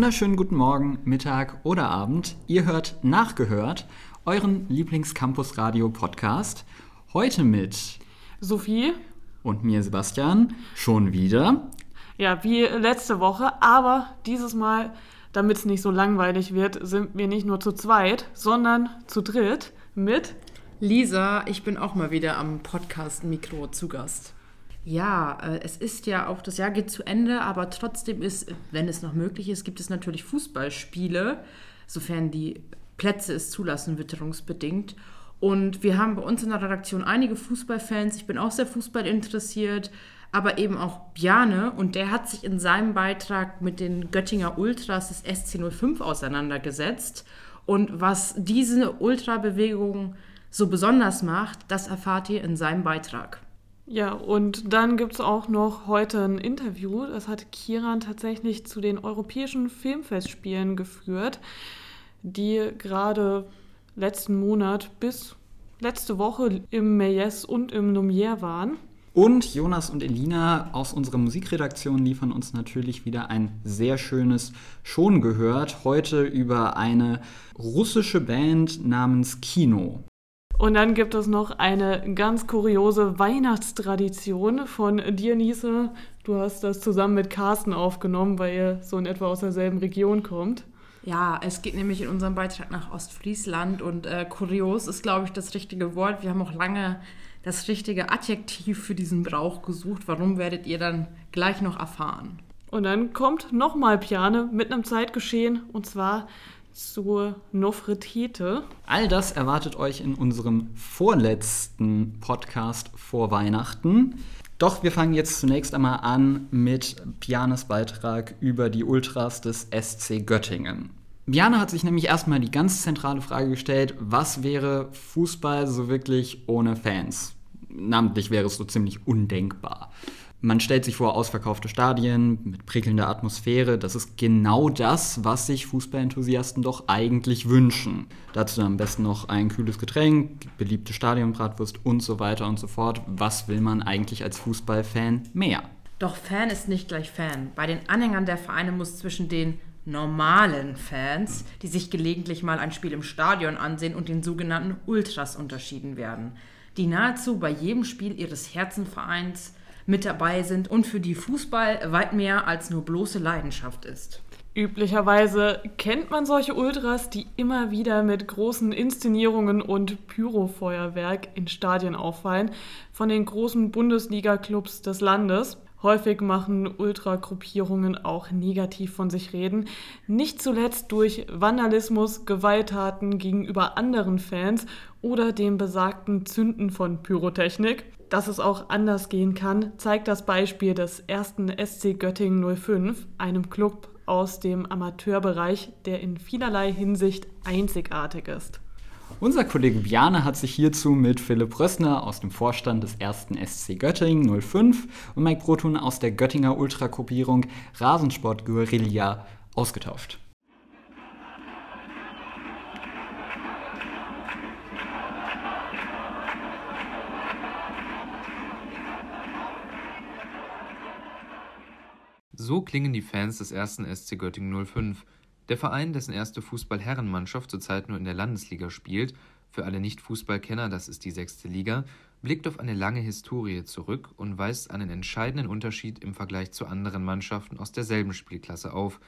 wunderschönen guten Morgen, Mittag oder Abend. Ihr hört Nachgehört, euren Lieblingscampus-Radio-Podcast. Heute mit Sophie und mir, Sebastian, schon wieder. Ja, wie letzte Woche, aber dieses Mal, damit es nicht so langweilig wird, sind wir nicht nur zu zweit, sondern zu dritt mit Lisa. Ich bin auch mal wieder am Podcast-Mikro zu Gast. Ja, äh, es ist ja auch, das Jahr geht zu Ende, aber trotzdem ist, wenn es noch möglich ist, gibt es natürlich Fußballspiele, sofern die Plätze es zulassen, witterungsbedingt. Und wir haben bei uns in der Redaktion einige Fußballfans. Ich bin auch sehr Fußball interessiert, aber eben auch Bjane. Und der hat sich in seinem Beitrag mit den Göttinger Ultras des SC05 auseinandergesetzt. Und was diese Ultrabewegung so besonders macht, das erfahrt ihr in seinem Beitrag. Ja, und dann gibt es auch noch heute ein Interview. Das hat Kiran tatsächlich zu den europäischen Filmfestspielen geführt, die gerade letzten Monat bis letzte Woche im Meyes und im Lumière waren. Und Jonas und Elina aus unserer Musikredaktion liefern uns natürlich wieder ein sehr schönes Schon gehört. Heute über eine russische Band namens Kino. Und dann gibt es noch eine ganz kuriose Weihnachtstradition von dir, Niese. Du hast das zusammen mit Carsten aufgenommen, weil ihr so in etwa aus derselben Region kommt. Ja, es geht nämlich in unserem Beitrag nach Ostfriesland und äh, kurios ist, glaube ich, das richtige Wort. Wir haben auch lange das richtige Adjektiv für diesen Brauch gesucht. Warum werdet ihr dann gleich noch erfahren? Und dann kommt nochmal Piane mit einem Zeitgeschehen und zwar zur Nofretete. All das erwartet euch in unserem vorletzten Podcast vor Weihnachten. Doch wir fangen jetzt zunächst einmal an mit Pianes Beitrag über die Ultras des SC Göttingen. Biane hat sich nämlich erstmal die ganz zentrale Frage gestellt, was wäre Fußball so wirklich ohne Fans? Namentlich wäre es so ziemlich undenkbar. Man stellt sich vor, ausverkaufte Stadien mit prickelnder Atmosphäre. Das ist genau das, was sich Fußballenthusiasten doch eigentlich wünschen. Dazu am besten noch ein kühles Getränk, beliebte Stadionbratwurst und so weiter und so fort. Was will man eigentlich als Fußballfan mehr? Doch Fan ist nicht gleich Fan. Bei den Anhängern der Vereine muss zwischen den normalen Fans, die sich gelegentlich mal ein Spiel im Stadion ansehen, und den sogenannten Ultras unterschieden werden, die nahezu bei jedem Spiel ihres Herzenvereins mit dabei sind und für die Fußball weit mehr als nur bloße Leidenschaft ist. Üblicherweise kennt man solche Ultras, die immer wieder mit großen Inszenierungen und Pyrofeuerwerk in Stadien auffallen, von den großen Bundesliga-Clubs des Landes. Häufig machen Ultragruppierungen auch negativ von sich reden, nicht zuletzt durch Vandalismus, Gewalttaten gegenüber anderen Fans oder dem besagten Zünden von Pyrotechnik. Dass es auch anders gehen kann, zeigt das Beispiel des ersten SC Göttingen 05, einem Club aus dem Amateurbereich, der in vielerlei Hinsicht einzigartig ist. Unser Kollege Bjane hat sich hierzu mit Philipp Rössner aus dem Vorstand des ersten SC Göttingen 05 und Mike Brotun aus der Göttinger Ultragruppierung Rasensport Guerilla ausgetauscht. So klingen die Fans des ersten SC Göttingen 05. Der Verein, dessen erste Fußball-Herrenmannschaft zurzeit nur in der Landesliga spielt, für alle Nicht-Fußballkenner, das ist die sechste Liga, blickt auf eine lange Historie zurück und weist einen entscheidenden Unterschied im Vergleich zu anderen Mannschaften aus derselben Spielklasse auf.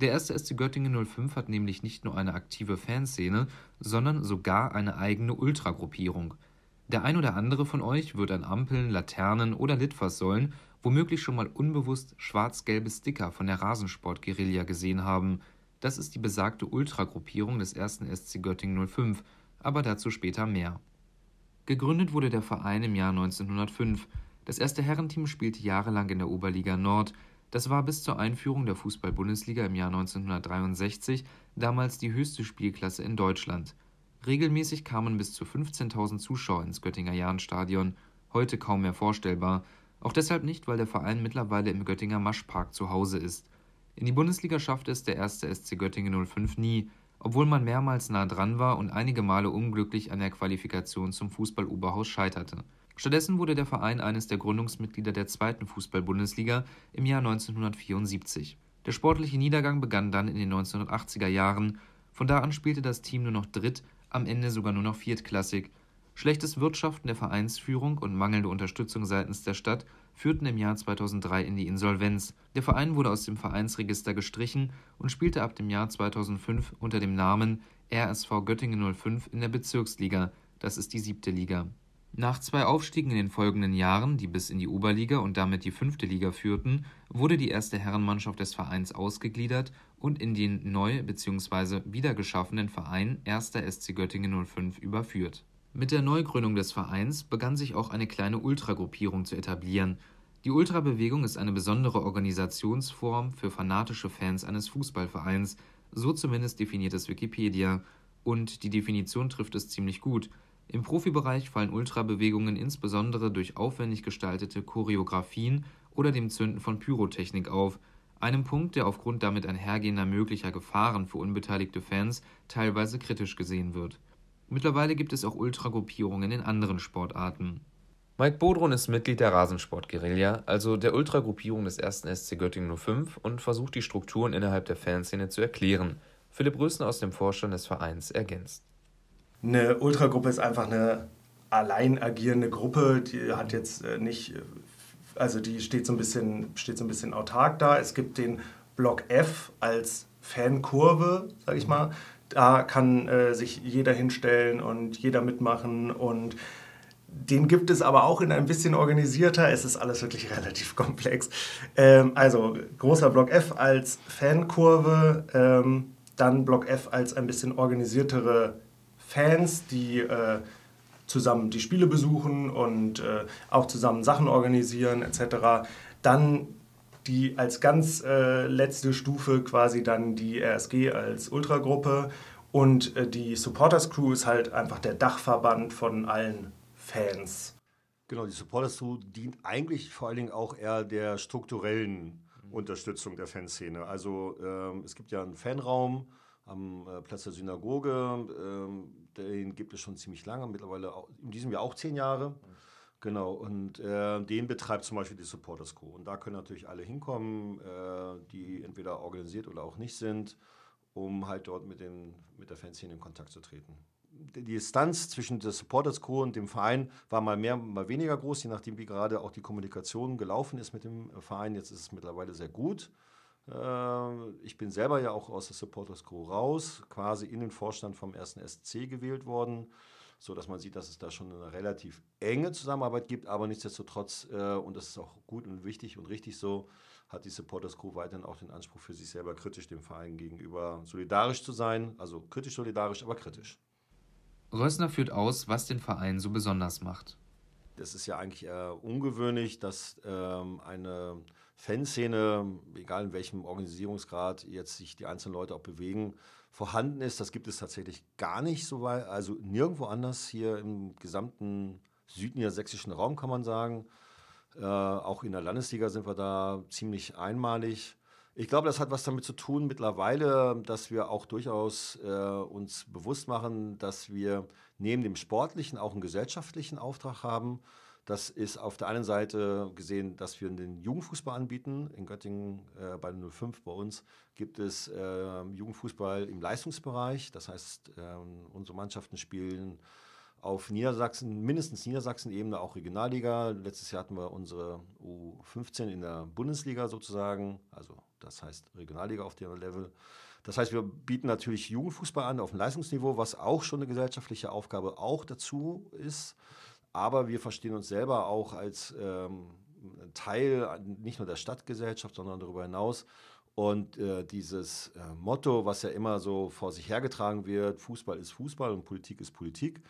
Der erste SC Göttingen 05 hat nämlich nicht nur eine aktive Fanszene, sondern sogar eine eigene Ultragruppierung. Der ein oder andere von euch wird an Ampeln, Laternen oder Litfaßsäulen womöglich schon mal unbewusst schwarz-gelbe Sticker von der Rasensport-Guerilla gesehen haben – das ist die besagte Ultragruppierung des ersten SC Göttingen 05, aber dazu später mehr. Gegründet wurde der Verein im Jahr 1905. Das erste Herrenteam spielte jahrelang in der Oberliga Nord. Das war bis zur Einführung der Fußball-Bundesliga im Jahr 1963 damals die höchste Spielklasse in Deutschland. Regelmäßig kamen bis zu 15.000 Zuschauer ins Göttinger Jahnstadion, heute kaum mehr vorstellbar. Auch deshalb nicht, weil der Verein mittlerweile im Göttinger Maschpark zu Hause ist. In die Bundesliga schaffte es der erste SC Göttingen 05 nie, obwohl man mehrmals nah dran war und einige Male unglücklich an der Qualifikation zum Fußball-Oberhaus scheiterte. Stattdessen wurde der Verein eines der Gründungsmitglieder der zweiten Fußball-Bundesliga im Jahr 1974. Der sportliche Niedergang begann dann in den 1980er Jahren. Von da an spielte das Team nur noch dritt, am Ende sogar nur noch viertklassig. Schlechtes Wirtschaften der Vereinsführung und mangelnde Unterstützung seitens der Stadt führten im Jahr 2003 in die Insolvenz. Der Verein wurde aus dem Vereinsregister gestrichen und spielte ab dem Jahr 2005 unter dem Namen RSV Göttingen 05 in der Bezirksliga, das ist die siebte Liga. Nach zwei Aufstiegen in den folgenden Jahren, die bis in die Oberliga und damit die fünfte Liga führten, wurde die erste Herrenmannschaft des Vereins ausgegliedert und in den neu bzw. wiedergeschaffenen Verein 1. SC Göttingen 05 überführt. Mit der Neugründung des Vereins begann sich auch eine kleine Ultragruppierung zu etablieren. Die Ultrabewegung ist eine besondere Organisationsform für fanatische Fans eines Fußballvereins, so zumindest definiert es Wikipedia. Und die Definition trifft es ziemlich gut – im Profibereich fallen Ultrabewegungen insbesondere durch aufwendig gestaltete Choreografien oder dem Zünden von Pyrotechnik auf, einem Punkt, der aufgrund damit einhergehender möglicher Gefahren für unbeteiligte Fans teilweise kritisch gesehen wird. Mittlerweile gibt es auch Ultragruppierungen in anderen Sportarten. Mike Bodron ist Mitglied der Rasensport-Guerilla, also der Ultragruppierung des 1. SC Göttingen 05 und versucht die Strukturen innerhalb der Fanszene zu erklären. Philipp Rösner aus dem Vorstand des Vereins ergänzt eine Ultragruppe ist einfach eine allein agierende Gruppe, die hat jetzt äh, nicht, äh, also die steht so ein bisschen, steht so ein bisschen autark da. Es gibt den Block F als Fankurve, sag ich mal. Da kann äh, sich jeder hinstellen und jeder mitmachen und den gibt es aber auch in ein bisschen organisierter. Es ist alles wirklich relativ komplex. Ähm, also großer Block F als Fankurve, ähm, dann Block F als ein bisschen organisiertere Fans, die äh, zusammen die Spiele besuchen und äh, auch zusammen Sachen organisieren etc. Dann die als ganz äh, letzte Stufe quasi dann die RSG als Ultragruppe und äh, die Supporters Crew ist halt einfach der Dachverband von allen Fans. Genau, die Supporters Crew dient eigentlich vor allen Dingen auch eher der strukturellen Unterstützung der Fanszene. Also ähm, es gibt ja einen Fanraum, am äh, Platz der Synagoge. Ähm, den gibt es schon ziemlich lange, mittlerweile auch, in diesem Jahr auch zehn Jahre. Genau, und äh, den betreibt zum Beispiel die Supporters Crew. Und da können natürlich alle hinkommen, äh, die entweder organisiert oder auch nicht sind, um halt dort mit, den, mit der Fanszene in Kontakt zu treten. Die Distanz zwischen der Supporters Crew und dem Verein war mal mehr, mal weniger groß, je nachdem, wie gerade auch die Kommunikation gelaufen ist mit dem Verein. Jetzt ist es mittlerweile sehr gut. Äh, ich bin selber ja auch aus der Supporters Crew raus, quasi in den Vorstand vom ersten SC gewählt worden, so dass man sieht, dass es da schon eine relativ enge Zusammenarbeit gibt, aber nichtsdestotrotz, äh, und das ist auch gut und wichtig und richtig so, hat die Supporters Crew weiterhin auch den Anspruch für sich selber kritisch dem Verein gegenüber solidarisch zu sein, also kritisch solidarisch, aber kritisch. Rössner führt aus, was den Verein so besonders macht. Es ist ja eigentlich eher ungewöhnlich, dass ähm, eine Fanszene, egal in welchem Organisierungsgrad jetzt sich die einzelnen Leute auch bewegen, vorhanden ist. Das gibt es tatsächlich gar nicht so weit, also nirgendwo anders hier im gesamten südniedersächsischen Raum kann man sagen. Äh, auch in der Landesliga sind wir da ziemlich einmalig. Ich glaube, das hat was damit zu tun mittlerweile, dass wir auch durchaus äh, uns bewusst machen, dass wir neben dem sportlichen auch einen gesellschaftlichen Auftrag haben. Das ist auf der einen Seite gesehen, dass wir den Jugendfußball anbieten. In Göttingen äh, bei 05 bei uns gibt es äh, Jugendfußball im Leistungsbereich. Das heißt, äh, unsere Mannschaften spielen auf Niedersachsen, mindestens Niedersachsen-Ebene auch Regionalliga. Letztes Jahr hatten wir unsere U15 in der Bundesliga sozusagen, also das heißt Regionalliga auf dem Level. Das heißt, wir bieten natürlich Jugendfußball an auf dem Leistungsniveau, was auch schon eine gesellschaftliche Aufgabe auch dazu ist. Aber wir verstehen uns selber auch als ähm, Teil nicht nur der Stadtgesellschaft, sondern darüber hinaus. Und äh, dieses äh, Motto, was ja immer so vor sich hergetragen wird, Fußball ist Fußball und Politik ist Politik,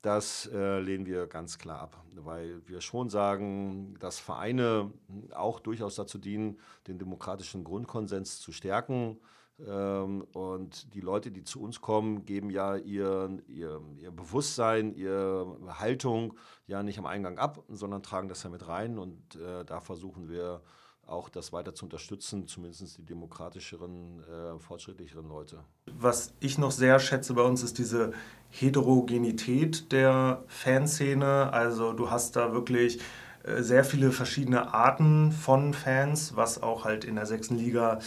das äh, lehnen wir ganz klar ab, weil wir schon sagen, dass Vereine auch durchaus dazu dienen, den demokratischen Grundkonsens zu stärken und die Leute, die zu uns kommen, geben ja ihr, ihr, ihr Bewusstsein, ihre Haltung ja nicht am Eingang ab, sondern tragen das ja mit rein. Und äh, da versuchen wir auch das weiter zu unterstützen, zumindest die demokratischeren, äh, fortschrittlicheren Leute. Was ich noch sehr schätze bei uns ist diese Heterogenität der Fanszene. Also du hast da wirklich äh, sehr viele verschiedene Arten von Fans, was auch halt in der sechsten Liga,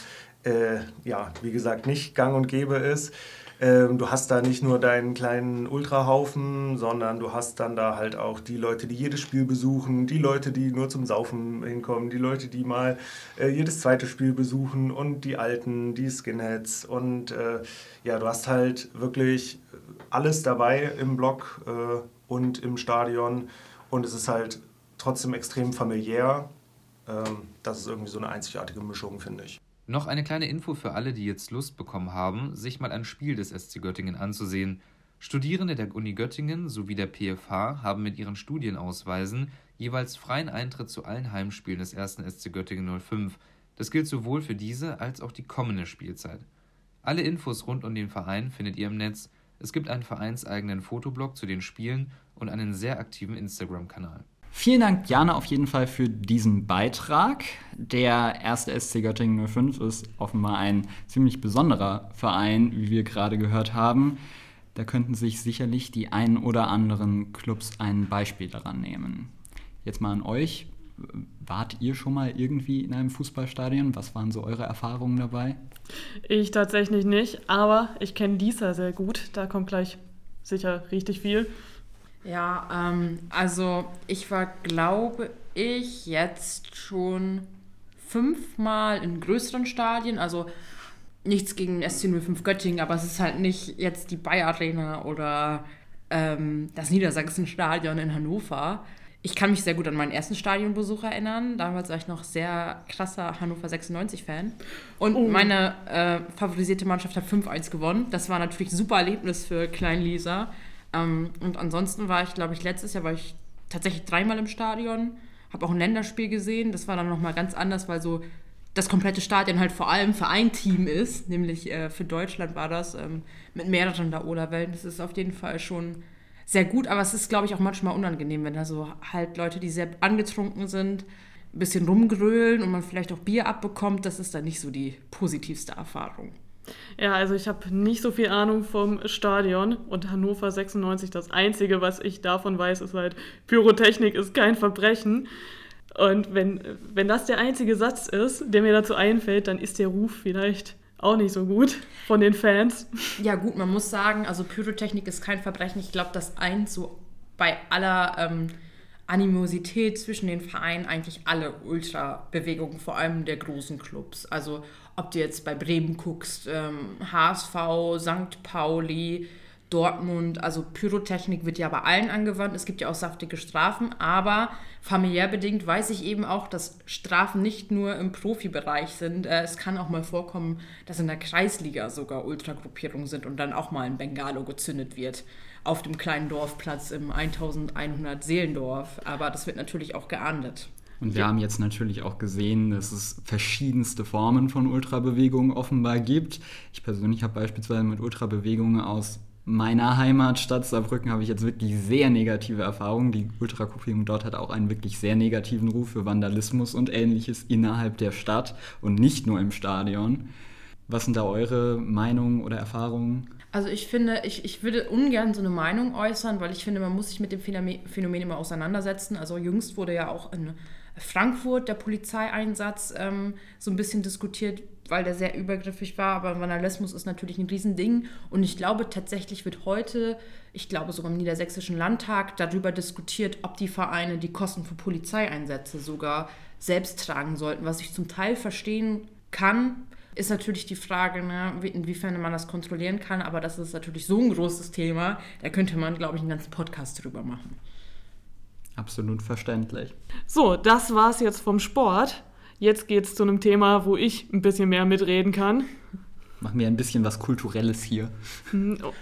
äh, ja, wie gesagt, nicht gang und gäbe ist. Ähm, du hast da nicht nur deinen kleinen Ultrahaufen, sondern du hast dann da halt auch die Leute, die jedes Spiel besuchen, die Leute, die nur zum Saufen hinkommen, die Leute, die mal äh, jedes zweite Spiel besuchen und die Alten, die Skinheads. Und äh, ja, du hast halt wirklich alles dabei im Block äh, und im Stadion. Und es ist halt trotzdem extrem familiär. Ähm, das ist irgendwie so eine einzigartige Mischung, finde ich. Noch eine kleine Info für alle, die jetzt Lust bekommen haben, sich mal ein Spiel des SC Göttingen anzusehen. Studierende der Uni Göttingen sowie der PFH haben mit ihren Studienausweisen jeweils freien Eintritt zu allen Heimspielen des 1. SC Göttingen 05. Das gilt sowohl für diese als auch die kommende Spielzeit. Alle Infos rund um den Verein findet ihr im Netz. Es gibt einen vereinseigenen Fotoblog zu den Spielen und einen sehr aktiven Instagram-Kanal. Vielen Dank, Jana, auf jeden Fall für diesen Beitrag. Der erste SC Göttingen 05 ist offenbar ein ziemlich besonderer Verein, wie wir gerade gehört haben. Da könnten sich sicherlich die ein oder anderen Clubs ein Beispiel daran nehmen. Jetzt mal an euch. Wart ihr schon mal irgendwie in einem Fußballstadion? Was waren so eure Erfahrungen dabei? Ich tatsächlich nicht, aber ich kenne Lisa sehr gut. Da kommt gleich sicher richtig viel. Ja, ähm, also ich war, glaube ich, jetzt schon fünfmal in größeren Stadien. Also nichts gegen SC05 Göttingen, aber es ist halt nicht jetzt die Bayer Arena oder ähm, das Niedersachsenstadion in Hannover. Ich kann mich sehr gut an meinen ersten Stadionbesuch erinnern. Damals war ich noch sehr krasser Hannover 96-Fan. Und oh. meine äh, favorisierte Mannschaft hat 5-1 gewonnen. Das war natürlich ein super Erlebnis für Klein Lisa. Ähm, und ansonsten war ich, glaube ich, letztes Jahr war ich tatsächlich dreimal im Stadion, habe auch ein Länderspiel gesehen. Das war dann nochmal ganz anders, weil so das komplette Stadion halt vor allem für ein Team ist, nämlich äh, für Deutschland war das ähm, mit mehreren Laola-Wellen. Das ist auf jeden Fall schon sehr gut, aber es ist, glaube ich, auch manchmal unangenehm, wenn da so halt Leute, die sehr angetrunken sind, ein bisschen rumgrölen und man vielleicht auch Bier abbekommt. Das ist dann nicht so die positivste Erfahrung. Ja, also ich habe nicht so viel Ahnung vom Stadion und Hannover 96, das Einzige, was ich davon weiß, ist halt, Pyrotechnik ist kein Verbrechen. Und wenn, wenn das der einzige Satz ist, der mir dazu einfällt, dann ist der Ruf vielleicht auch nicht so gut von den Fans. Ja gut, man muss sagen, also Pyrotechnik ist kein Verbrechen. Ich glaube, dass eins so bei aller ähm, Animosität zwischen den Vereinen eigentlich alle Ultra-Bewegungen, vor allem der großen Clubs. Also ob du jetzt bei Bremen guckst, ähm, HSV, St. Pauli, Dortmund, also Pyrotechnik wird ja bei allen angewandt. Es gibt ja auch saftige Strafen, aber familiär bedingt weiß ich eben auch, dass Strafen nicht nur im Profibereich sind. Äh, es kann auch mal vorkommen, dass in der Kreisliga sogar Ultragruppierungen sind und dann auch mal ein Bengalo gezündet wird auf dem kleinen Dorfplatz im 1100 Seelendorf. Aber das wird natürlich auch geahndet. Und wir ja. haben jetzt natürlich auch gesehen, dass es verschiedenste Formen von Ultrabewegungen offenbar gibt. Ich persönlich habe beispielsweise mit Ultrabewegungen aus meiner Heimatstadt Saarbrücken habe ich jetzt wirklich sehr negative Erfahrungen. Die Ultragruppierung dort hat auch einen wirklich sehr negativen Ruf für Vandalismus und ähnliches innerhalb der Stadt und nicht nur im Stadion. Was sind da eure Meinungen oder Erfahrungen? Also ich finde, ich, ich würde ungern so eine Meinung äußern, weil ich finde, man muss sich mit dem Phänomen immer auseinandersetzen. Also jüngst wurde ja auch in Frankfurt der Polizeieinsatz ähm, so ein bisschen diskutiert, weil der sehr übergriffig war. Aber Vandalismus ist natürlich ein Riesending. Und ich glaube, tatsächlich wird heute, ich glaube sogar im Niedersächsischen Landtag, darüber diskutiert, ob die Vereine die Kosten für Polizeieinsätze sogar selbst tragen sollten, was ich zum Teil verstehen kann ist natürlich die Frage, ne, inwiefern man das kontrollieren kann, aber das ist natürlich so ein großes Thema, da könnte man, glaube ich, einen ganzen Podcast drüber machen. Absolut verständlich. So, das war's jetzt vom Sport. Jetzt geht's zu einem Thema, wo ich ein bisschen mehr mitreden kann. Machen wir ein bisschen was Kulturelles hier. Hm, oh.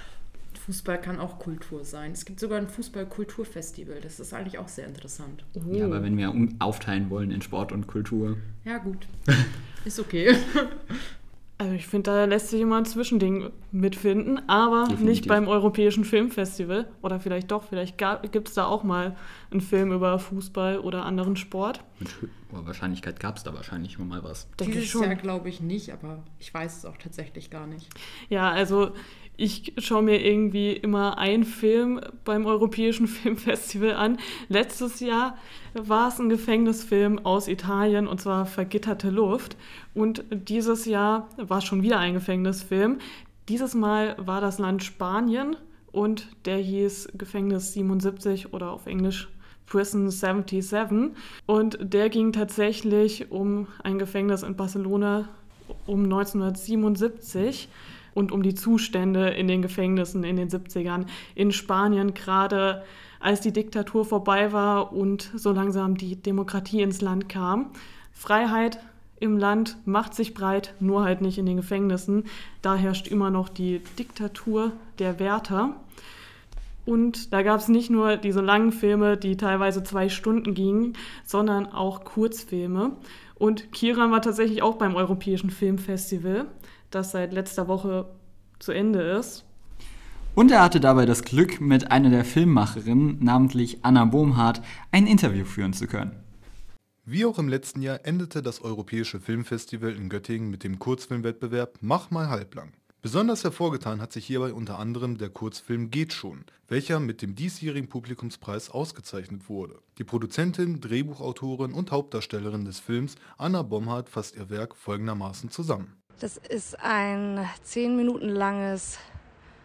Fußball kann auch Kultur sein. Es gibt sogar ein Fußball-Kulturfestival. Das ist eigentlich auch sehr interessant. Oh. Ja, aber wenn wir aufteilen wollen in Sport und Kultur. Ja, gut. Ist okay. Also ich finde, da lässt sich immer ein Zwischending mitfinden, aber Definitiv. nicht beim Europäischen Filmfestival. Oder vielleicht doch, vielleicht gibt es da auch mal einen Film über Fußball oder anderen Sport. Mit hoher Wahrscheinlichkeit gab es da wahrscheinlich mal was. Denke Dieses Jahr glaube ich nicht, aber ich weiß es auch tatsächlich gar nicht. Ja, also ich schaue mir irgendwie immer einen Film beim Europäischen Filmfestival an. Letztes Jahr war es ein Gefängnisfilm aus Italien und zwar Vergitterte Luft. Und dieses Jahr war es schon wieder ein Gefängnisfilm. Dieses Mal war das Land Spanien und der hieß Gefängnis 77 oder auf Englisch Prison 77. Und der ging tatsächlich um ein Gefängnis in Barcelona um 1977 und um die Zustände in den Gefängnissen in den 70ern in Spanien, gerade als die Diktatur vorbei war und so langsam die Demokratie ins Land kam. Freiheit im Land macht sich breit, nur halt nicht in den Gefängnissen. Da herrscht immer noch die Diktatur der Wärter. Und da gab es nicht nur diese langen Filme, die teilweise zwei Stunden gingen, sondern auch Kurzfilme. Und Kiran war tatsächlich auch beim Europäischen Filmfestival das seit letzter Woche zu Ende ist. Und er hatte dabei das Glück, mit einer der Filmmacherinnen, namentlich Anna Bohmhardt, ein Interview führen zu können. Wie auch im letzten Jahr endete das Europäische Filmfestival in Göttingen mit dem Kurzfilmwettbewerb Mach mal halblang. Besonders hervorgetan hat sich hierbei unter anderem der Kurzfilm Geht schon, welcher mit dem diesjährigen Publikumspreis ausgezeichnet wurde. Die Produzentin, Drehbuchautorin und Hauptdarstellerin des Films Anna Bomhardt fasst ihr Werk folgendermaßen zusammen. Das ist ein zehn Minuten langes,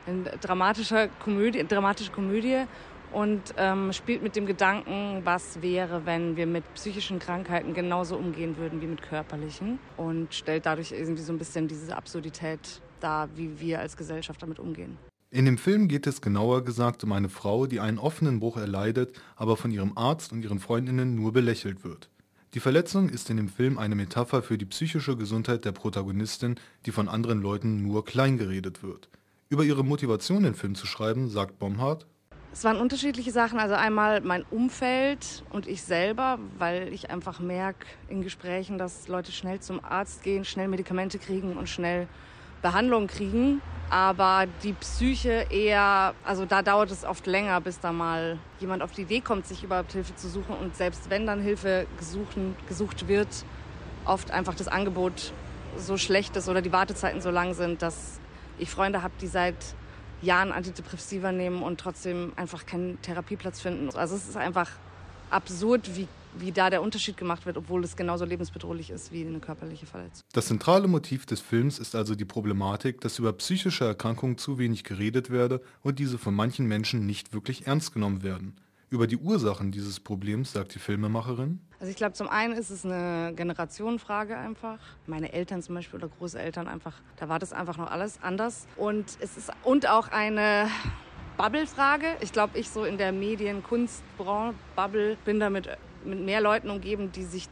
ein dramatischer Komödie, dramatische Komödie und ähm, spielt mit dem Gedanken, was wäre, wenn wir mit psychischen Krankheiten genauso umgehen würden wie mit körperlichen und stellt dadurch irgendwie so ein bisschen diese Absurdität dar, wie wir als Gesellschaft damit umgehen. In dem Film geht es genauer gesagt um eine Frau, die einen offenen Bruch erleidet, aber von ihrem Arzt und ihren Freundinnen nur belächelt wird. Die Verletzung ist in dem Film eine Metapher für die psychische Gesundheit der Protagonistin, die von anderen Leuten nur kleingeredet wird. Über ihre Motivation, den Film zu schreiben, sagt Bomhardt. Es waren unterschiedliche Sachen. Also einmal mein Umfeld und ich selber, weil ich einfach merke in Gesprächen, dass Leute schnell zum Arzt gehen, schnell Medikamente kriegen und schnell Behandlung kriegen. Aber die Psyche eher, also da dauert es oft länger, bis da mal jemand auf die Idee kommt, sich überhaupt Hilfe zu suchen. Und selbst wenn dann Hilfe gesuchen, gesucht wird, oft einfach das Angebot so schlecht ist oder die Wartezeiten so lang sind, dass ich Freunde habe, die seit Jahren Antidepressiva nehmen und trotzdem einfach keinen Therapieplatz finden. Also es ist einfach absurd, wie wie da der Unterschied gemacht wird, obwohl es genauso lebensbedrohlich ist wie eine körperliche Verletzung. Das zentrale Motiv des Films ist also die Problematik, dass über psychische Erkrankungen zu wenig geredet werde und diese von manchen Menschen nicht wirklich ernst genommen werden. Über die Ursachen dieses Problems sagt die Filmemacherin. Also ich glaube, zum einen ist es eine Generationenfrage einfach. Meine Eltern zum Beispiel oder Großeltern einfach, da war das einfach noch alles anders. Und es ist und auch eine Bubble-Frage. Ich glaube, ich so in der Medien-Kunstbranche-Bubble bin damit mit mehr Leuten umgeben, die sich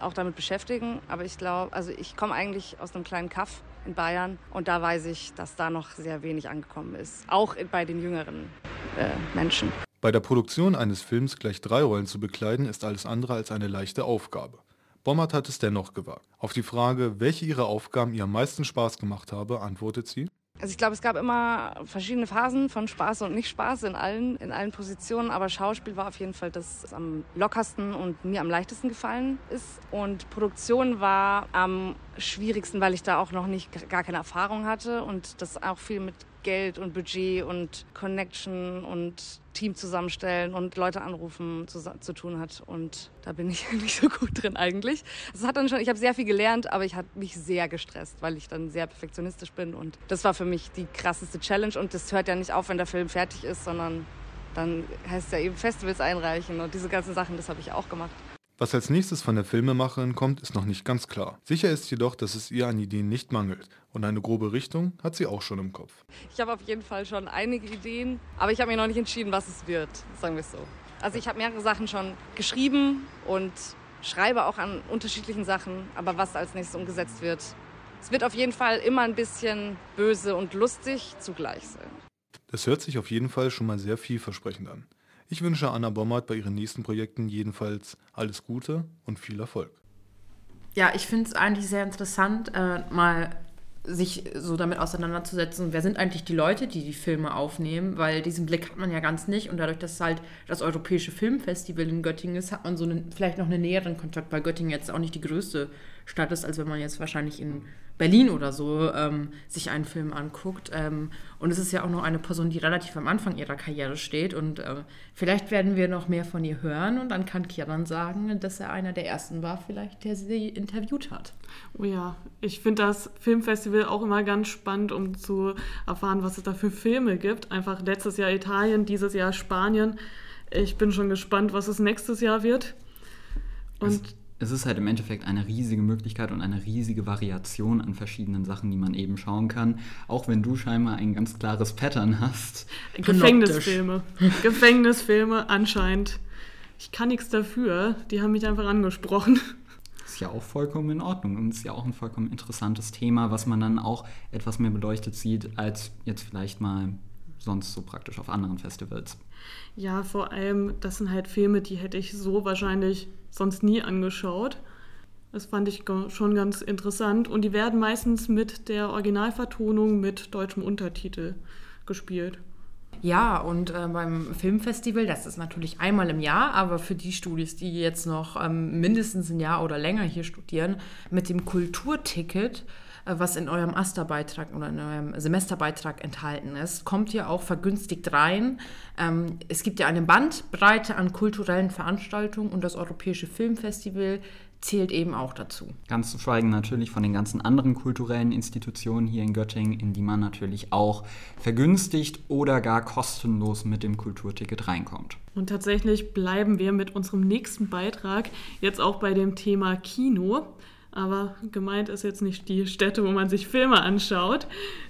auch damit beschäftigen. Aber ich glaube, also ich komme eigentlich aus einem kleinen Kaff in Bayern und da weiß ich, dass da noch sehr wenig angekommen ist. Auch bei den jüngeren äh, Menschen. Bei der Produktion eines Films gleich drei Rollen zu bekleiden, ist alles andere als eine leichte Aufgabe. Bommert hat es dennoch gewagt. Auf die Frage, welche ihrer Aufgaben ihr am meisten Spaß gemacht habe, antwortet sie. Also ich glaube, es gab immer verschiedene Phasen von Spaß und Nicht-Spaß in allen, in allen Positionen, aber Schauspiel war auf jeden Fall das, das am lockersten und mir am leichtesten gefallen ist. Und Produktion war am schwierigsten, weil ich da auch noch nicht gar keine Erfahrung hatte und das auch viel mit Geld und Budget und Connection und Team zusammenstellen und Leute anrufen zu, zu tun hat. Und da bin ich nicht so gut drin eigentlich. Es hat dann schon, ich habe sehr viel gelernt, aber ich habe mich sehr gestresst, weil ich dann sehr perfektionistisch bin. Und das war für mich die krasseste Challenge. Und das hört ja nicht auf, wenn der Film fertig ist, sondern dann heißt es ja eben Festivals einreichen und diese ganzen Sachen, das habe ich auch gemacht. Was als nächstes von der Filmemacherin kommt, ist noch nicht ganz klar. Sicher ist jedoch, dass es ihr an Ideen nicht mangelt. Und eine grobe Richtung hat sie auch schon im Kopf. Ich habe auf jeden Fall schon einige Ideen, aber ich habe mir noch nicht entschieden, was es wird, sagen wir es so. Also ich habe mehrere Sachen schon geschrieben und schreibe auch an unterschiedlichen Sachen, aber was als nächstes umgesetzt wird, es wird auf jeden Fall immer ein bisschen böse und lustig zugleich sein. Das hört sich auf jeden Fall schon mal sehr vielversprechend an. Ich wünsche Anna Bommert bei ihren nächsten Projekten jedenfalls alles Gute und viel Erfolg. Ja, ich finde es eigentlich sehr interessant, äh, mal sich so damit auseinanderzusetzen, wer sind eigentlich die Leute, die die Filme aufnehmen, weil diesen Blick hat man ja ganz nicht und dadurch, dass halt das Europäische Filmfestival in Göttingen ist, hat man so einen, vielleicht noch einen näheren Kontakt, weil Göttingen jetzt auch nicht die größte Stadt ist, als wenn man jetzt wahrscheinlich in Berlin oder so ähm, sich einen Film anguckt. Ähm, und es ist ja auch noch eine Person, die relativ am Anfang ihrer Karriere steht. Und äh, vielleicht werden wir noch mehr von ihr hören. Und dann kann Kieran sagen, dass er einer der ersten war, vielleicht, der sie interviewt hat. Oh ja, ich finde das Filmfestival auch immer ganz spannend, um zu erfahren, was es da für Filme gibt. Einfach letztes Jahr Italien, dieses Jahr Spanien. Ich bin schon gespannt, was es nächstes Jahr wird. Und es ist halt im Endeffekt eine riesige Möglichkeit und eine riesige Variation an verschiedenen Sachen, die man eben schauen kann. Auch wenn du scheinbar ein ganz klares Pattern hast. Gefängnisfilme. Gefängnisfilme anscheinend. Ich kann nichts dafür. Die haben mich einfach angesprochen. Ist ja auch vollkommen in Ordnung und ist ja auch ein vollkommen interessantes Thema, was man dann auch etwas mehr beleuchtet sieht, als jetzt vielleicht mal sonst so praktisch auf anderen Festivals. Ja, vor allem, das sind halt Filme, die hätte ich so wahrscheinlich sonst nie angeschaut. Das fand ich schon ganz interessant. Und die werden meistens mit der Originalvertonung mit deutschem Untertitel gespielt. Ja, und äh, beim Filmfestival, das ist natürlich einmal im Jahr, aber für die Studis, die jetzt noch ähm, mindestens ein Jahr oder länger hier studieren, mit dem Kulturticket was in eurem Asterbeitrag oder in eurem Semesterbeitrag enthalten ist, kommt ihr auch vergünstigt rein. Ähm, es gibt ja eine Bandbreite an kulturellen Veranstaltungen und das Europäische Filmfestival zählt eben auch dazu. Ganz zu schweigen natürlich von den ganzen anderen kulturellen Institutionen hier in Göttingen, in die man natürlich auch vergünstigt oder gar kostenlos mit dem Kulturticket reinkommt. Und tatsächlich bleiben wir mit unserem nächsten Beitrag jetzt auch bei dem Thema Kino. Aber gemeint ist jetzt nicht die Stätte, wo man sich Filme anschaut,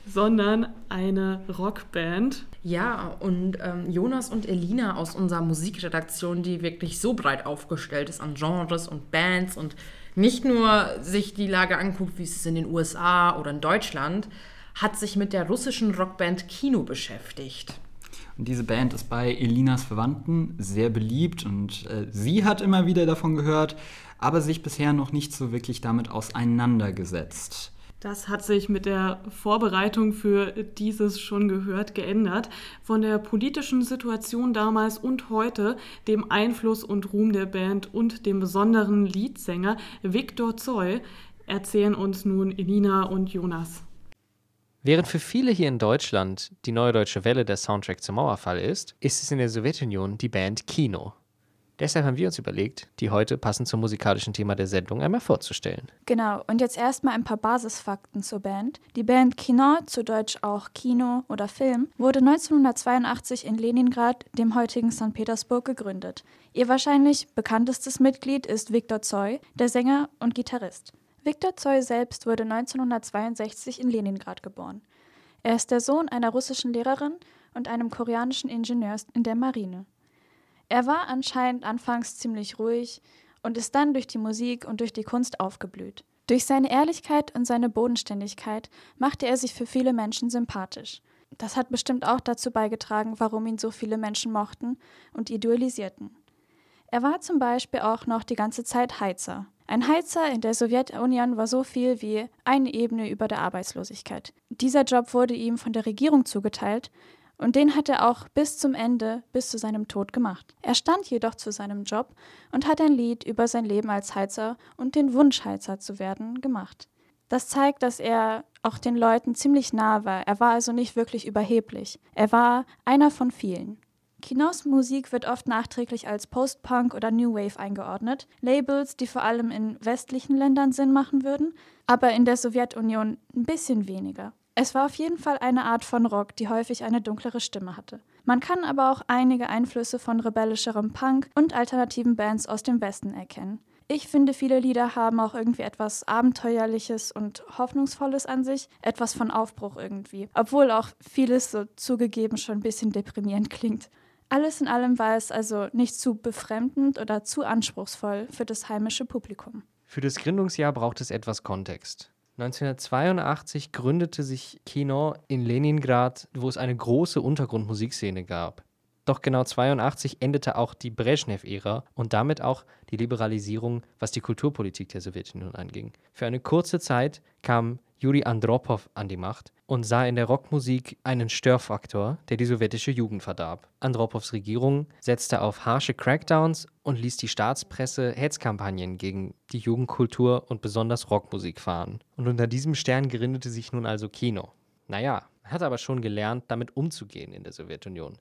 sondern eine Rockband. Ja, und ähm, Jonas und Elina aus unserer Musikredaktion, die wirklich so breit aufgestellt ist an Genres und Bands und nicht nur sich die Lage anguckt, wie es ist in den USA oder in Deutschland, hat sich mit der russischen Rockband Kino beschäftigt. Und diese Band ist bei Elinas Verwandten sehr beliebt und äh, sie hat immer wieder davon gehört, aber sich bisher noch nicht so wirklich damit auseinandergesetzt. Das hat sich mit der Vorbereitung für dieses schon gehört geändert. Von der politischen Situation damals und heute, dem Einfluss und Ruhm der Band und dem besonderen Leadsänger Viktor Zoy erzählen uns nun Elina und Jonas. Während für viele hier in Deutschland die Neue Deutsche Welle der Soundtrack zum Mauerfall ist, ist es in der Sowjetunion die Band Kino. Deshalb haben wir uns überlegt, die heute passend zum musikalischen Thema der Sendung einmal vorzustellen. Genau, und jetzt erstmal ein paar Basisfakten zur Band. Die Band Kino, zu Deutsch auch Kino oder Film, wurde 1982 in Leningrad, dem heutigen St. Petersburg, gegründet. Ihr wahrscheinlich bekanntestes Mitglied ist Viktor Zoy, der Sänger und Gitarrist. Viktor Zoy selbst wurde 1962 in Leningrad geboren. Er ist der Sohn einer russischen Lehrerin und einem koreanischen Ingenieurs in der Marine. Er war anscheinend anfangs ziemlich ruhig und ist dann durch die Musik und durch die Kunst aufgeblüht. Durch seine Ehrlichkeit und seine Bodenständigkeit machte er sich für viele Menschen sympathisch. Das hat bestimmt auch dazu beigetragen, warum ihn so viele Menschen mochten und idealisierten. Er war zum Beispiel auch noch die ganze Zeit Heizer. Ein Heizer in der Sowjetunion war so viel wie eine Ebene über der Arbeitslosigkeit. Dieser Job wurde ihm von der Regierung zugeteilt und den hat er auch bis zum Ende, bis zu seinem Tod gemacht. Er stand jedoch zu seinem Job und hat ein Lied über sein Leben als Heizer und den Wunsch, Heizer zu werden, gemacht. Das zeigt, dass er auch den Leuten ziemlich nah war. Er war also nicht wirklich überheblich. Er war einer von vielen. Kinos Musik wird oft nachträglich als Post-Punk oder New Wave eingeordnet, Labels, die vor allem in westlichen Ländern Sinn machen würden, aber in der Sowjetunion ein bisschen weniger. Es war auf jeden Fall eine Art von Rock, die häufig eine dunklere Stimme hatte. Man kann aber auch einige Einflüsse von rebellischerem Punk und alternativen Bands aus dem Westen erkennen. Ich finde, viele Lieder haben auch irgendwie etwas Abenteuerliches und Hoffnungsvolles an sich, etwas von Aufbruch irgendwie, obwohl auch vieles so zugegeben schon ein bisschen deprimierend klingt. Alles in allem war es also nicht zu befremdend oder zu anspruchsvoll für das heimische Publikum. Für das Gründungsjahr braucht es etwas Kontext. 1982 gründete sich Kino in Leningrad, wo es eine große Untergrundmusikszene gab. Doch genau 82 endete auch die Brezhnev-Ära und damit auch die Liberalisierung, was die Kulturpolitik der Sowjetunion anging. Für eine kurze Zeit kam Juri Andropov an die Macht und sah in der Rockmusik einen Störfaktor, der die sowjetische Jugend verdarb. Andropovs Regierung setzte auf harsche Crackdowns und ließ die Staatspresse Hetzkampagnen gegen die Jugendkultur und besonders Rockmusik fahren. Und unter diesem Stern gründete sich nun also Kino. Naja, hat aber schon gelernt, damit umzugehen in der Sowjetunion.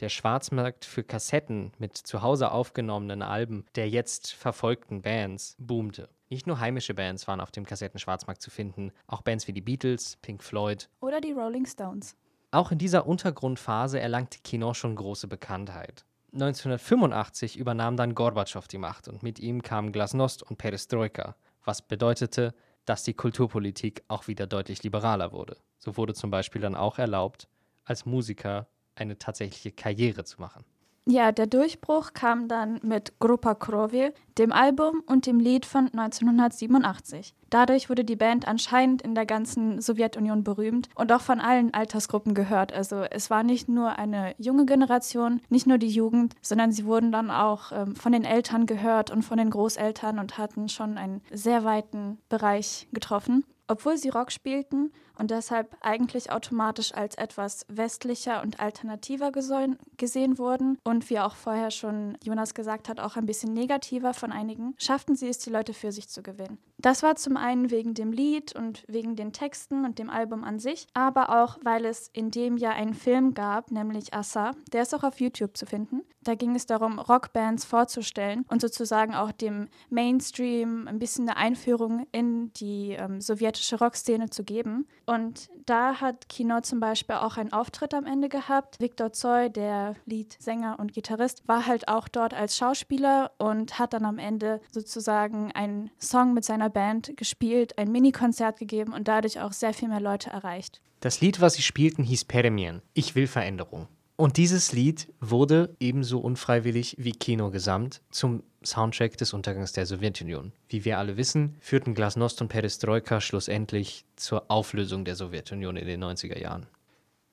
Der Schwarzmarkt für Kassetten mit zu Hause aufgenommenen Alben der jetzt verfolgten Bands boomte. Nicht nur heimische Bands waren auf dem Kassettenschwarzmarkt zu finden, auch Bands wie die Beatles, Pink Floyd. Oder die Rolling Stones. Auch in dieser Untergrundphase erlangte Kino schon große Bekanntheit. 1985 übernahm dann Gorbatschow die Macht und mit ihm kamen Glasnost und Perestroika, was bedeutete, dass die Kulturpolitik auch wieder deutlich liberaler wurde. So wurde zum Beispiel dann auch erlaubt, als Musiker eine tatsächliche Karriere zu machen. Ja, der Durchbruch kam dann mit Grupa Krovil, dem Album und dem Lied von 1987. Dadurch wurde die Band anscheinend in der ganzen Sowjetunion berühmt und auch von allen Altersgruppen gehört. Also es war nicht nur eine junge Generation, nicht nur die Jugend, sondern sie wurden dann auch ähm, von den Eltern gehört und von den Großeltern und hatten schon einen sehr weiten Bereich getroffen. Obwohl sie Rock spielten und deshalb eigentlich automatisch als etwas westlicher und alternativer gesehen wurden und wie auch vorher schon Jonas gesagt hat, auch ein bisschen negativer von einigen, schafften sie es, die Leute für sich zu gewinnen. Das war zum einen wegen dem Lied und wegen den Texten und dem Album an sich, aber auch, weil es in dem Jahr einen Film gab, nämlich Assa, der ist auch auf YouTube zu finden. Da ging es darum, Rockbands vorzustellen und sozusagen auch dem Mainstream ein bisschen eine Einführung in die ähm, sowjetische Rockszene zu geben. Und da hat Kino zum Beispiel auch einen Auftritt am Ende gehabt. Viktor Zoy, der Leadsänger und Gitarrist, war halt auch dort als Schauspieler und hat dann am Ende sozusagen einen Song mit seiner Band gespielt, ein Mini-Konzert gegeben und dadurch auch sehr viel mehr Leute erreicht. Das Lied, was sie spielten, hieß Peremien. Ich will Veränderung. Und dieses Lied wurde ebenso unfreiwillig wie Kino gesamt zum Soundtrack des Untergangs der Sowjetunion. Wie wir alle wissen, führten Glasnost und Perestroika schlussendlich zur Auflösung der Sowjetunion in den 90er Jahren.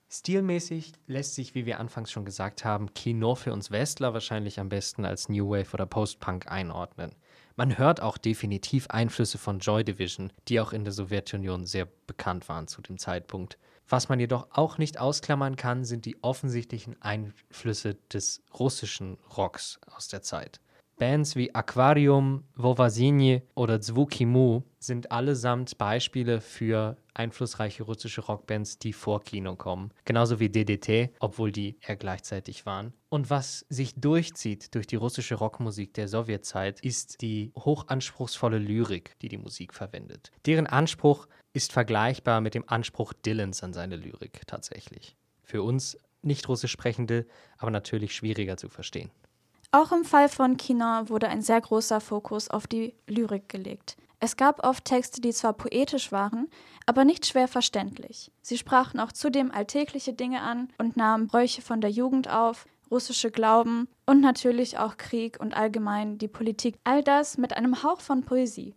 Stilmäßig lässt sich, wie wir anfangs schon gesagt haben, Kino für uns Westler wahrscheinlich am besten als New Wave oder Post-Punk einordnen. Man hört auch definitiv Einflüsse von Joy Division, die auch in der Sowjetunion sehr bekannt waren zu dem Zeitpunkt. Was man jedoch auch nicht ausklammern kann, sind die offensichtlichen Einflüsse des russischen Rocks aus der Zeit. Bands wie Aquarium, Vovasinje oder Zvukimu sind allesamt Beispiele für einflussreiche russische Rockbands, die vor Kino kommen. Genauso wie DDT, obwohl die eher gleichzeitig waren. Und was sich durchzieht durch die russische Rockmusik der Sowjetzeit, ist die hochanspruchsvolle Lyrik, die die Musik verwendet. Deren Anspruch ist vergleichbar mit dem Anspruch Dylans an seine Lyrik tatsächlich. Für uns nicht russisch sprechende, aber natürlich schwieriger zu verstehen. Auch im Fall von Kina wurde ein sehr großer Fokus auf die Lyrik gelegt. Es gab oft Texte, die zwar poetisch waren, aber nicht schwer verständlich. Sie sprachen auch zudem alltägliche Dinge an und nahmen Bräuche von der Jugend auf, russische Glauben und natürlich auch Krieg und allgemein die Politik. All das mit einem Hauch von Poesie.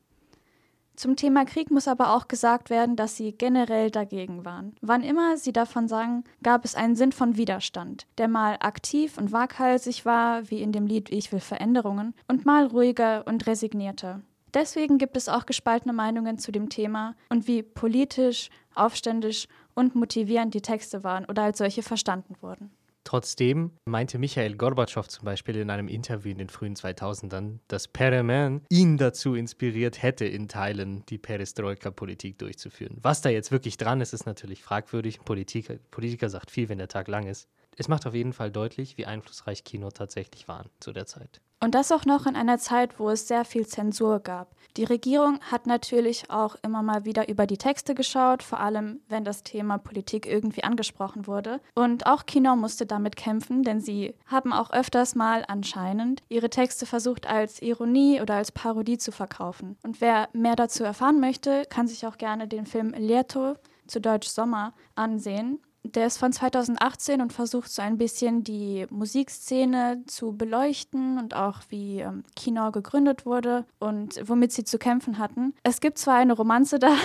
Zum Thema Krieg muss aber auch gesagt werden, dass sie generell dagegen waren. Wann immer sie davon sagen, gab es einen Sinn von Widerstand, der mal aktiv und waghalsig war, wie in dem Lied Ich will Veränderungen, und mal ruhiger und resignierter. Deswegen gibt es auch gespaltene Meinungen zu dem Thema und wie politisch, aufständisch und motivierend die Texte waren oder als solche verstanden wurden. Trotzdem meinte Michael Gorbatschow zum Beispiel in einem Interview in den frühen 2000ern, dass Pereman ihn dazu inspiriert hätte, in Teilen die Perestroika-Politik durchzuführen. Was da jetzt wirklich dran ist, ist natürlich fragwürdig. Ein Politiker, Politiker sagt viel, wenn der Tag lang ist. Es macht auf jeden Fall deutlich, wie einflussreich Kino tatsächlich waren zu der Zeit. Und das auch noch in einer Zeit, wo es sehr viel Zensur gab. Die Regierung hat natürlich auch immer mal wieder über die Texte geschaut, vor allem wenn das Thema Politik irgendwie angesprochen wurde. Und auch Kino musste damit kämpfen, denn sie haben auch öfters mal anscheinend ihre Texte versucht als Ironie oder als Parodie zu verkaufen. Und wer mehr dazu erfahren möchte, kann sich auch gerne den Film Leto, zu Deutsch Sommer, ansehen. Der ist von 2018 und versucht so ein bisschen die Musikszene zu beleuchten und auch wie ähm, Kino gegründet wurde und womit sie zu kämpfen hatten. Es gibt zwar eine Romanze da,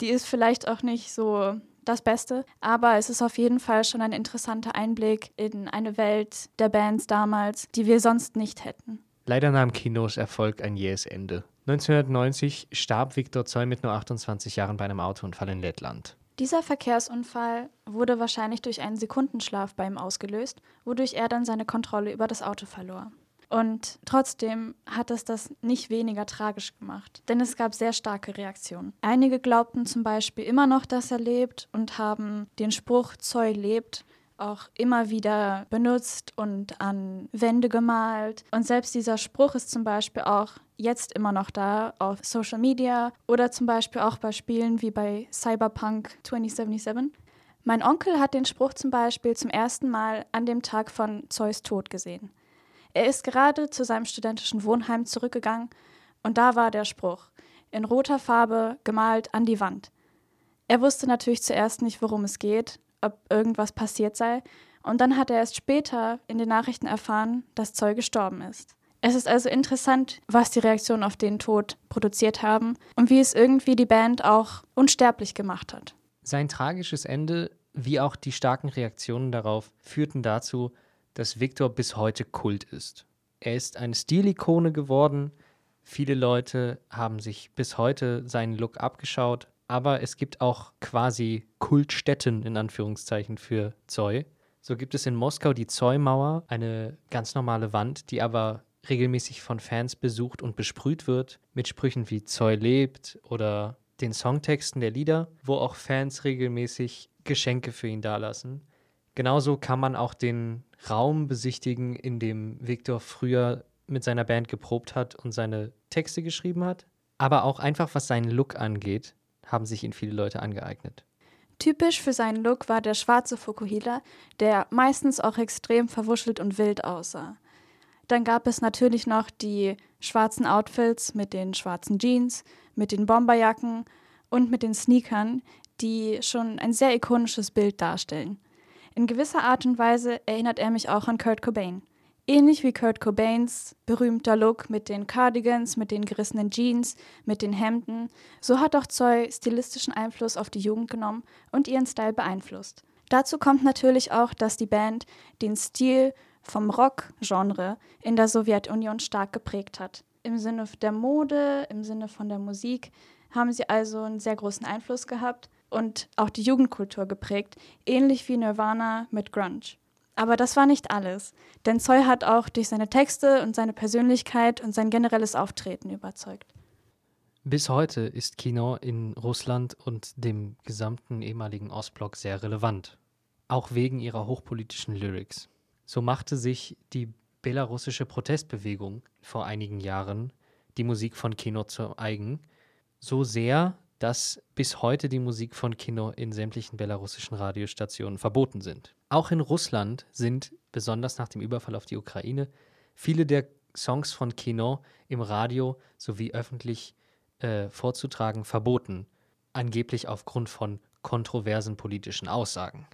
die ist vielleicht auch nicht so das Beste, aber es ist auf jeden Fall schon ein interessanter Einblick in eine Welt der Bands damals, die wir sonst nicht hätten. Leider nahm Kinos Erfolg ein jähes Ende. 1990 starb Viktor Zoll mit nur 28 Jahren bei einem Autounfall in Lettland. Dieser Verkehrsunfall wurde wahrscheinlich durch einen Sekundenschlaf bei ihm ausgelöst, wodurch er dann seine Kontrolle über das Auto verlor. Und trotzdem hat es das nicht weniger tragisch gemacht, denn es gab sehr starke Reaktionen. Einige glaubten zum Beispiel immer noch, dass er lebt und haben den Spruch Zoll lebt auch immer wieder benutzt und an Wände gemalt. Und selbst dieser Spruch ist zum Beispiel auch jetzt immer noch da auf Social Media oder zum Beispiel auch bei Spielen wie bei Cyberpunk 2077. Mein Onkel hat den Spruch zum Beispiel zum ersten Mal an dem Tag von Zeus Tod gesehen. Er ist gerade zu seinem studentischen Wohnheim zurückgegangen und da war der Spruch, in roter Farbe gemalt an die Wand. Er wusste natürlich zuerst nicht, worum es geht, ob irgendwas passiert sei, und dann hat er erst später in den Nachrichten erfahren, dass Zoll gestorben ist. Es ist also interessant, was die Reaktionen auf den Tod produziert haben und wie es irgendwie die Band auch unsterblich gemacht hat. Sein tragisches Ende, wie auch die starken Reaktionen darauf, führten dazu, dass Victor bis heute Kult ist. Er ist eine Stilikone geworden. Viele Leute haben sich bis heute seinen Look abgeschaut, aber es gibt auch quasi Kultstätten in Anführungszeichen für Zoy. So gibt es in Moskau die Zoy-Mauer, eine ganz normale Wand, die aber regelmäßig von Fans besucht und besprüht wird, mit Sprüchen wie Zoy lebt oder den Songtexten der Lieder, wo auch Fans regelmäßig Geschenke für ihn dalassen. Genauso kann man auch den Raum besichtigen, in dem Viktor früher mit seiner Band geprobt hat und seine Texte geschrieben hat. Aber auch einfach, was seinen Look angeht, haben sich ihn viele Leute angeeignet. Typisch für seinen Look war der schwarze Fukuhila, der meistens auch extrem verwuschelt und wild aussah. Dann gab es natürlich noch die schwarzen Outfits mit den schwarzen Jeans, mit den Bomberjacken und mit den Sneakern, die schon ein sehr ikonisches Bild darstellen. In gewisser Art und Weise erinnert er mich auch an Kurt Cobain. Ähnlich wie Kurt Cobains berühmter Look mit den Cardigans, mit den gerissenen Jeans, mit den Hemden, so hat auch Zoe stilistischen Einfluss auf die Jugend genommen und ihren Style beeinflusst. Dazu kommt natürlich auch, dass die Band den Stil vom Rock-Genre in der Sowjetunion stark geprägt hat. Im Sinne der Mode, im Sinne von der Musik haben sie also einen sehr großen Einfluss gehabt und auch die Jugendkultur geprägt, ähnlich wie Nirvana mit Grunge. Aber das war nicht alles, denn Zoll hat auch durch seine Texte und seine Persönlichkeit und sein generelles Auftreten überzeugt. Bis heute ist Kino in Russland und dem gesamten ehemaligen Ostblock sehr relevant, auch wegen ihrer hochpolitischen Lyrics. So machte sich die belarussische Protestbewegung vor einigen Jahren die Musik von Kino zu eigen, so sehr, dass bis heute die Musik von Kino in sämtlichen belarussischen Radiostationen verboten sind. Auch in Russland sind, besonders nach dem Überfall auf die Ukraine, viele der Songs von Kino im Radio sowie öffentlich äh, vorzutragen verboten, angeblich aufgrund von kontroversen politischen Aussagen.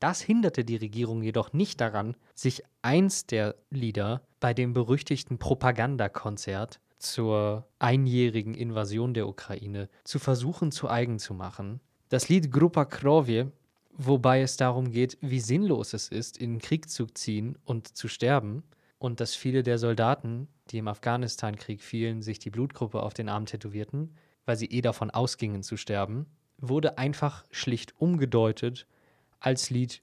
Das hinderte die Regierung jedoch nicht daran, sich eins der Lieder bei dem berüchtigten Propagandakonzert zur einjährigen Invasion der Ukraine zu versuchen zu eigen zu machen. Das Lied Grupa Krovje, wobei es darum geht, wie sinnlos es ist, in den Krieg zu ziehen und zu sterben und dass viele der Soldaten, die im Afghanistan-Krieg fielen, sich die Blutgruppe auf den Arm tätowierten, weil sie eh davon ausgingen zu sterben, wurde einfach schlicht umgedeutet als Lied,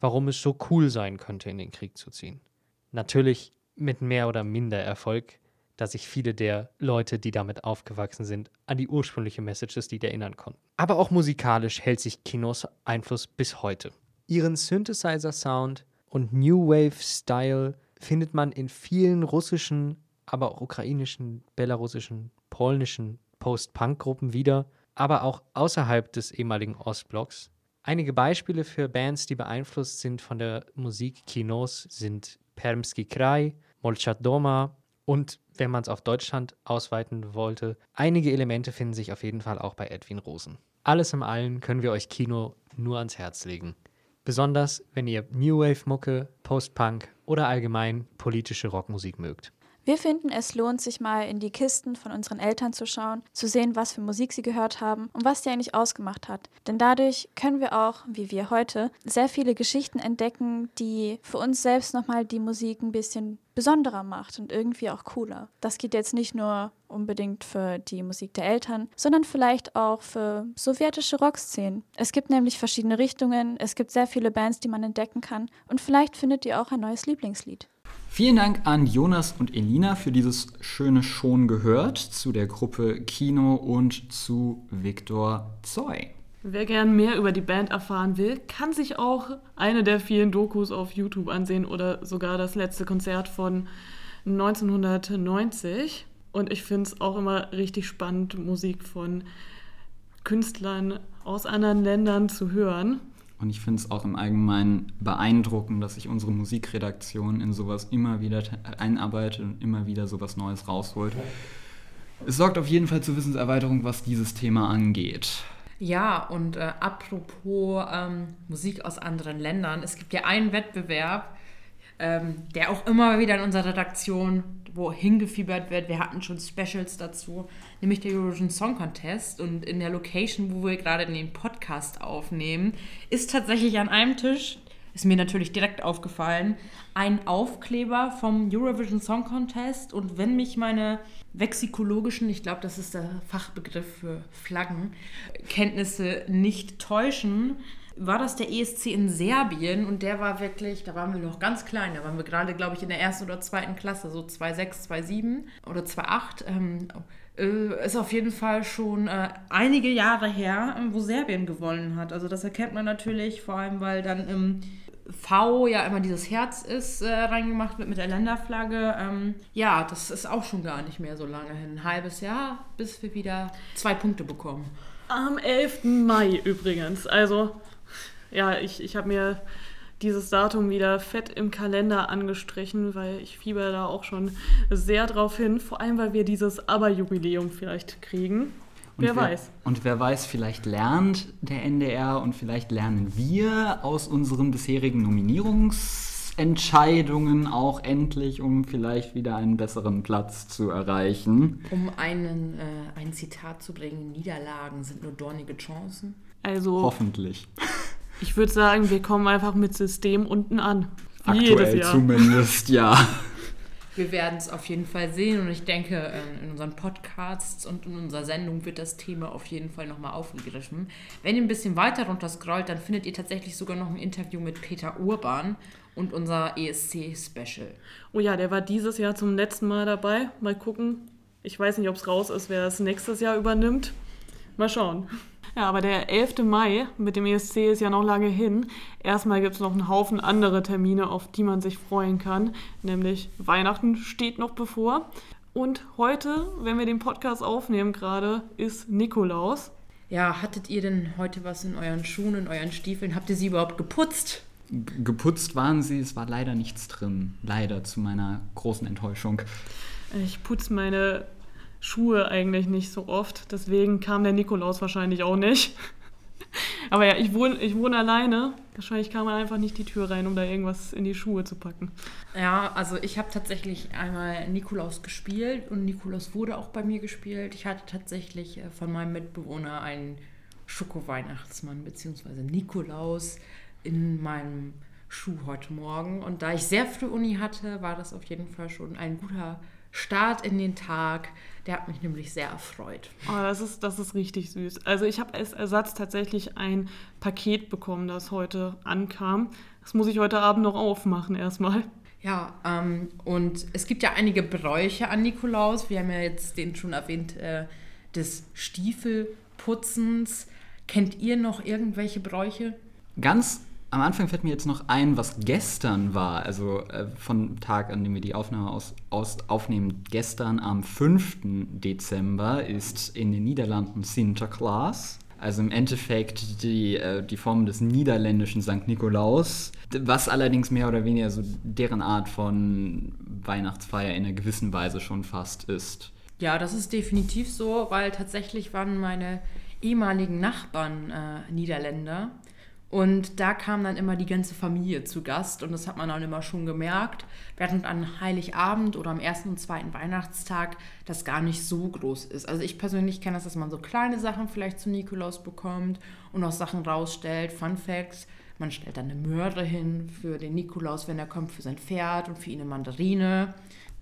warum es so cool sein könnte, in den Krieg zu ziehen. Natürlich mit mehr oder minder Erfolg, da sich viele der Leute, die damit aufgewachsen sind, an die ursprüngliche Message des erinnern konnten. Aber auch musikalisch hält sich Kinos Einfluss bis heute. Ihren Synthesizer-Sound und New Wave-Style findet man in vielen russischen, aber auch ukrainischen, belarussischen, polnischen Post-Punk-Gruppen wieder, aber auch außerhalb des ehemaligen Ostblocks, Einige Beispiele für Bands, die beeinflusst sind von der Musik Kinos, sind Permski Kraj, Molchat Doma und, wenn man es auf Deutschland ausweiten wollte, einige Elemente finden sich auf jeden Fall auch bei Edwin Rosen. Alles im Allen können wir euch Kino nur ans Herz legen. Besonders, wenn ihr New Wave Mucke, Post-Punk oder allgemein politische Rockmusik mögt. Wir finden, es lohnt sich mal in die Kisten von unseren Eltern zu schauen, zu sehen, was für Musik sie gehört haben und was die eigentlich ausgemacht hat. Denn dadurch können wir auch, wie wir heute, sehr viele Geschichten entdecken, die für uns selbst nochmal die Musik ein bisschen besonderer macht und irgendwie auch cooler. Das geht jetzt nicht nur unbedingt für die Musik der Eltern, sondern vielleicht auch für sowjetische Rockszenen. Es gibt nämlich verschiedene Richtungen, es gibt sehr viele Bands, die man entdecken kann und vielleicht findet ihr auch ein neues Lieblingslied. Vielen Dank an Jonas und Elina für dieses schöne Schon gehört zu der Gruppe Kino und zu Viktor Zoy. Wer gern mehr über die Band erfahren will, kann sich auch eine der vielen Dokus auf YouTube ansehen oder sogar das letzte Konzert von 1990. Und ich finde es auch immer richtig spannend, Musik von Künstlern aus anderen Ländern zu hören. Und ich finde es auch im Allgemeinen beeindruckend, dass sich unsere Musikredaktion in sowas immer wieder einarbeitet und immer wieder sowas Neues rausholt. Es sorgt auf jeden Fall zur Wissenserweiterung, was dieses Thema angeht. Ja, und äh, apropos ähm, Musik aus anderen Ländern, es gibt ja einen Wettbewerb, ähm, der auch immer wieder in unserer Redaktion wo hingefiebert wird. Wir hatten schon Specials dazu, nämlich der Eurovision Song Contest. Und in der Location, wo wir gerade den Podcast aufnehmen, ist tatsächlich an einem Tisch, ist mir natürlich direkt aufgefallen, ein Aufkleber vom Eurovision Song Contest. Und wenn mich meine vexikologischen, ich glaube, das ist der Fachbegriff für Flaggen, Kenntnisse nicht täuschen, war das der ESC in Serbien und der war wirklich, da waren wir noch ganz klein, da waren wir gerade, glaube ich, in der ersten oder zweiten Klasse, so 2,6, 2,7 oder 2,8. Ähm, äh, ist auf jeden Fall schon äh, einige Jahre her, wo Serbien gewonnen hat. Also das erkennt man natürlich, vor allem weil dann im V ja immer dieses Herz ist, äh, reingemacht wird mit der Länderflagge. Ähm, ja, das ist auch schon gar nicht mehr so lange hin. Ein halbes Jahr, bis wir wieder zwei Punkte bekommen. Am 11. Mai übrigens. Also ja, ich, ich habe mir dieses Datum wieder fett im Kalender angestrichen, weil ich fieber da auch schon sehr drauf hin. Vor allem, weil wir dieses Aber-Jubiläum vielleicht kriegen. Und wer, wer, weiß. Und wer weiß, vielleicht lernt der NDR und vielleicht lernen wir aus unseren bisherigen Nominierungsentscheidungen auch endlich, um vielleicht wieder einen besseren Platz zu erreichen. Um einen, äh, ein Zitat zu bringen, Niederlagen sind nur dornige Chancen. Also. Hoffentlich. Ich würde sagen, wir kommen einfach mit System unten an. Aktuell zumindest, ja. Wir werden es auf jeden Fall sehen und ich denke, ähm, in unseren Podcasts und in unserer Sendung wird das Thema auf jeden Fall nochmal aufgegriffen. Wenn ihr ein bisschen weiter runter scrollt, dann findet ihr tatsächlich sogar noch ein Interview mit Peter Urban und unser ESC-Special. Oh ja, der war dieses Jahr zum letzten Mal dabei. Mal gucken. Ich weiß nicht, ob es raus ist, wer es nächstes Jahr übernimmt. Mal schauen. Ja, aber der 11. Mai mit dem ESC ist ja noch lange hin. Erstmal gibt es noch einen Haufen andere Termine, auf die man sich freuen kann. Nämlich Weihnachten steht noch bevor. Und heute, wenn wir den Podcast aufnehmen gerade, ist Nikolaus. Ja, hattet ihr denn heute was in euren Schuhen, in euren Stiefeln? Habt ihr sie überhaupt geputzt? geputzt waren sie, es war leider nichts drin. Leider zu meiner großen Enttäuschung. Ich putze meine Schuhe eigentlich nicht so oft. Deswegen kam der Nikolaus wahrscheinlich auch nicht. Aber ja, ich wohne, ich wohne alleine. Wahrscheinlich kam er einfach nicht die Tür rein, um da irgendwas in die Schuhe zu packen. Ja, also ich habe tatsächlich einmal Nikolaus gespielt und Nikolaus wurde auch bei mir gespielt. Ich hatte tatsächlich äh, von meinem Mitbewohner einen Schoko-Weihnachtsmann bzw. Nikolaus in meinem Schuh heute Morgen. Und da ich sehr früh Uni hatte, war das auf jeden Fall schon ein guter Start in den Tag. Der hat mich nämlich sehr erfreut. Oh, das ist, das ist richtig süß. Also ich habe als Ersatz tatsächlich ein Paket bekommen, das heute ankam. Das muss ich heute Abend noch aufmachen erstmal. Ja, ähm, und es gibt ja einige Bräuche an Nikolaus. Wir haben ja jetzt den schon erwähnt, äh, des Stiefelputzens. Kennt ihr noch irgendwelche Bräuche? Ganz am Anfang fällt mir jetzt noch ein, was gestern war, also äh, von Tag, an dem wir die Aufnahme aus, aus, aufnehmen. Gestern am 5. Dezember ist in den Niederlanden Sinterklaas. Also im Endeffekt die, äh, die Form des niederländischen St. Nikolaus, was allerdings mehr oder weniger so deren Art von Weihnachtsfeier in einer gewissen Weise schon fast ist. Ja, das ist definitiv so, weil tatsächlich waren meine ehemaligen Nachbarn äh, Niederländer Und da kam dann immer die ganze Familie zu Gast und das hat man dann immer schon gemerkt, während an Heiligabend oder am ersten und zweiten Weihnachtstag das gar nicht so groß ist. Also ich persönlich kenne das, dass man so kleine Sachen vielleicht zu Nikolaus bekommt und auch Sachen rausstellt. Fun Facts, man stellt dann eine Möhre hin für den Nikolaus, wenn er kommt, für sein Pferd und für ihn eine Mandarine.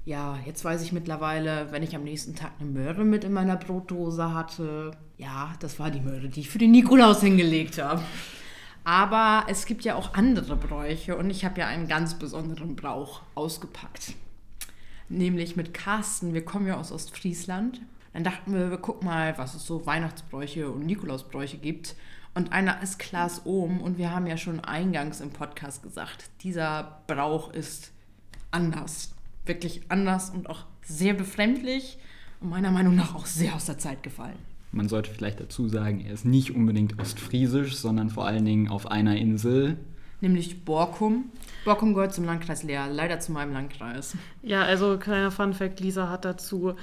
Ja, jetzt weiß ich mittlerweile, wenn ich am nächsten Tag eine Möhre mit in meiner Brotdose hatte, ja, das war die Möhre, die ich für den Nikolaus hingelegt habe. Aber es gibt ja auch andere Bräuche und ich habe ja einen ganz besonderen Brauch ausgepackt. Nämlich mit Carsten. Wir kommen ja aus Ostfriesland. Dann dachten wir, wir gucken mal, was es so Weihnachtsbräuche und Nikolausbräuche gibt. Und einer ist Klaas Ohm und wir haben ja schon eingangs im Podcast gesagt, dieser Brauch ist anders. Wirklich anders und auch sehr befremdlich und meiner Meinung nach auch sehr aus der Zeit gefallen. Man sollte vielleicht dazu sagen, er ist nicht unbedingt ostfriesisch, sondern vor allen Dingen auf einer Insel. Nämlich Borkum. Borkum gehört zum Landkreis Leer, leider zu meinem Landkreis. Ja, also kleiner Funfact, Lisa hat dazu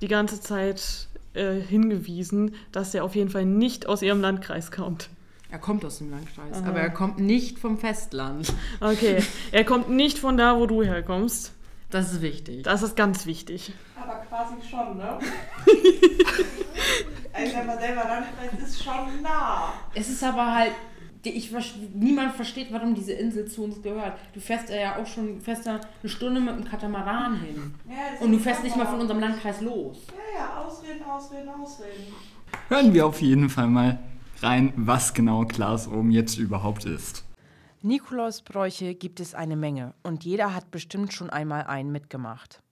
die ganze Zeit äh, hingewiesen, dass er auf jeden Fall nicht aus ihrem Landkreis kommt. Er kommt aus dem Landkreis, Aha. aber er kommt nicht vom Festland. Okay, er kommt nicht von da, wo du herkommst. Das ist wichtig. Das ist ganz wichtig. Aber quasi schon, ne? also wenn man selber Landkreis ist schon nah. Es ist aber halt, ich, niemand versteht, warum diese Insel zu uns gehört. Du fährst ja auch schon fährst ja eine Stunde mit dem Katamaran hin. Ja, Und du fährst nicht mal von unserem Landkreis los. Ja, ja, ausreden, ausreden, ausreden. Hören wir auf jeden Fall mal rein, was genau Klaas oben jetzt überhaupt ist. Nikolausbräuche gibt es eine Menge und jeder hat bestimmt schon einmal einen mitgemacht.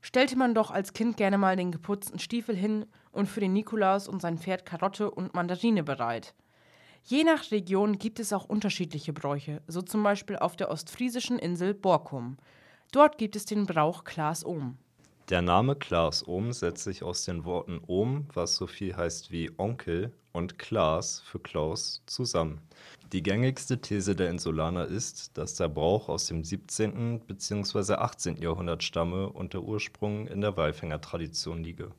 Stellte man doch als Kind gerne mal den geputzten Stiefel hin und für den Nikolaus und sein Pferd Karotte und Mandarine bereit. Je nach Region gibt es auch unterschiedliche Bräuche, so zum Beispiel auf der ostfriesischen Insel Borkum. Dort gibt es den Brauch Klaas Ohm. Der Name Klaas Ohm setzt sich aus den Worten Ohm, was so viel heißt wie Onkel, und Klaas für Klaus zusammen. Die gängigste These der Insulaner ist, dass der Brauch aus dem 17. bzw. 18. Jahrhundert stamme und der Ursprung in der Walfängertradition liege.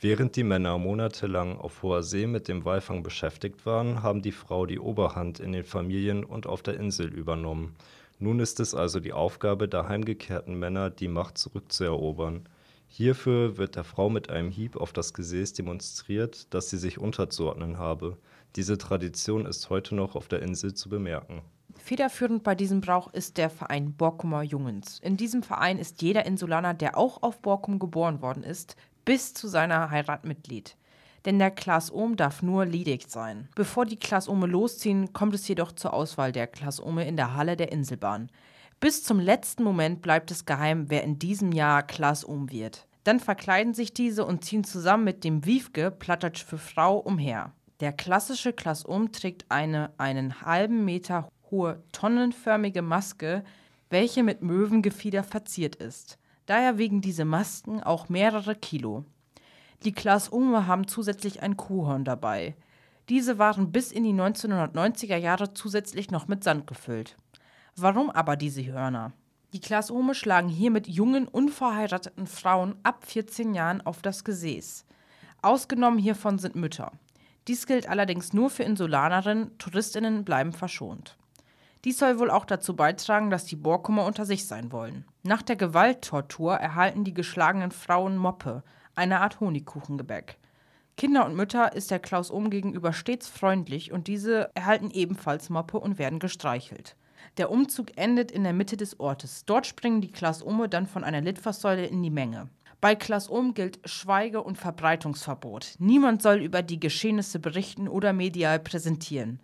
Während die Männer monatelang auf hoher See mit dem Walfang beschäftigt waren, haben die Frau die Oberhand in den Familien und auf der Insel übernommen. Nun ist es also die Aufgabe der heimgekehrten Männer, die Macht zurückzuerobern. Hierfür wird der Frau mit einem Hieb auf das Gesäß demonstriert, dass sie sich unterzuordnen habe. Diese Tradition ist heute noch auf der Insel zu bemerken. Federführend bei diesem Brauch ist der Verein Borkumer Jungens. In diesem Verein ist jeder Insulaner, der auch auf Borkum geboren worden ist, bis zu seiner Heirat Mitglied. Denn der Klaas Ohm darf nur ledig sein. Bevor die Klaas Ohme losziehen, kommt es jedoch zur Auswahl der Klaas Ohme in der Halle der Inselbahn. Bis zum letzten Moment bleibt es geheim, wer in diesem Jahr Klaas Ohm wird. Dann verkleiden sich diese und ziehen zusammen mit dem Wiefke, Plattdeutsch für Frau, umher. Der klassische Klasum trägt eine einen halben Meter hohe tonnenförmige Maske, welche mit Möwengefieder verziert ist. Daher wiegen diese Masken auch mehrere Kilo. Die Klasume haben zusätzlich ein Kuhhorn dabei. Diese waren bis in die 1990er Jahre zusätzlich noch mit Sand gefüllt. Warum aber diese Hörner? Die Klasume schlagen hier mit jungen, unverheirateten Frauen ab 14 Jahren auf das Gesäß. Ausgenommen hiervon sind Mütter. Dies gilt allerdings nur für Insulanerinnen, Touristinnen bleiben verschont. Dies soll wohl auch dazu beitragen, dass die Borkumer unter sich sein wollen. Nach der Gewalttortur erhalten die geschlagenen Frauen Moppe, eine Art Honigkuchengebäck. Kinder und Mütter ist der Klaus Ohm gegenüber stets freundlich und diese erhalten ebenfalls Moppe und werden gestreichelt. Der Umzug endet in der Mitte des Ortes. Dort springen die Klaus Ome dann von einer Litfaßsäule in die Menge. Bei Klaas Ohm gilt Schweige- und Verbreitungsverbot. Niemand soll über die Geschehnisse berichten oder medial präsentieren.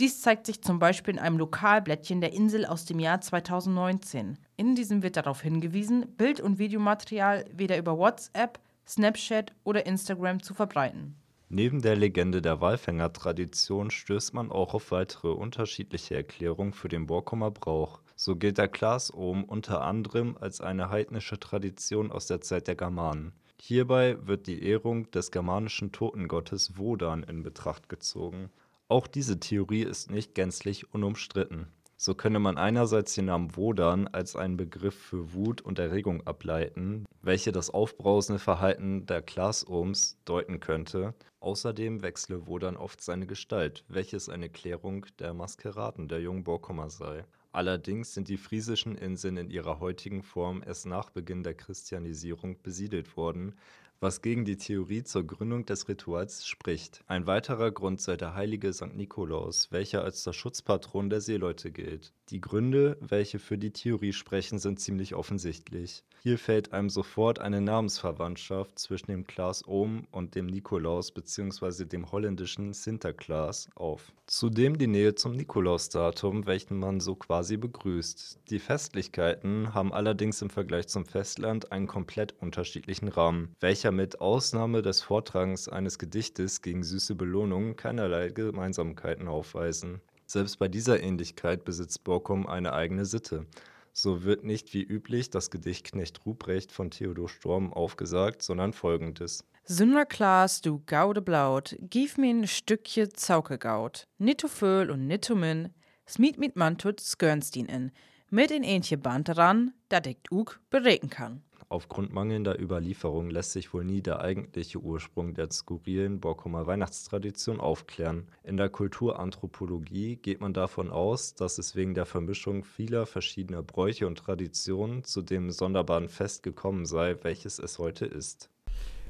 Dies zeigt sich zum Beispiel in einem Lokalblättchen der Insel aus dem Jahr 2019. In diesem wird darauf hingewiesen, Bild- und Videomaterial weder über WhatsApp, Snapchat oder Instagram zu verbreiten. Neben der Legende der Walfängertradition stößt man auch auf weitere unterschiedliche Erklärungen für den Borkumer Brauch. So gilt der Klaas-Ohm unter anderem als eine heidnische Tradition aus der Zeit der Germanen. Hierbei wird die Ehrung des germanischen Totengottes Wodan in Betracht gezogen. Auch diese Theorie ist nicht gänzlich unumstritten. So könne man einerseits den Namen Wodan als einen Begriff für Wut und Erregung ableiten, welche das aufbrausende Verhalten der Class-Ohms deuten könnte. Außerdem wechsle Wodan oft seine Gestalt, welches eine Klärung der Maskeraden der jungen Borkummer sei. Allerdings sind die friesischen Inseln in ihrer heutigen Form erst nach Beginn der Christianisierung besiedelt worden, was gegen die Theorie zur Gründung des Rituals spricht. Ein weiterer Grund sei der heilige St. Nikolaus, welcher als der Schutzpatron der Seeleute gilt. Die Gründe, welche für die Theorie sprechen, sind ziemlich offensichtlich. Hier fällt einem sofort eine Namensverwandtschaft zwischen dem Klaas Ohm und dem Nikolaus bzw. dem holländischen Sinterklaas auf. Zudem die Nähe zum Nikolausdatum, welchen man so quasi begrüßt. Die Festlichkeiten haben allerdings im Vergleich zum Festland einen komplett unterschiedlichen Rahmen, welcher mit Ausnahme des Vortragens eines Gedichtes gegen süße Belohnungen keinerlei Gemeinsamkeiten aufweisen. Selbst bei dieser Ähnlichkeit besitzt Borkum eine eigene Sitte. So wird nicht wie üblich das Gedicht Knecht Ruprecht von Theodor Storm aufgesagt, sondern folgendes. Sünderklaas, du gaude Blaut, gif mir ein Stückchen Zaukegaut. Nitto Föhl und Nitto Min, smiet mit Mantut skörnstien in, mit in ähnliche Band ran, dat ich ug bereken kann. Aufgrund mangelnder Überlieferung lässt sich wohl nie der eigentliche Ursprung der skurrilen Borkumer Weihnachtstradition aufklären. In der Kulturanthropologie geht man davon aus, dass es wegen der Vermischung vieler verschiedener Bräuche und Traditionen zu dem sonderbaren Fest gekommen sei, welches es heute ist.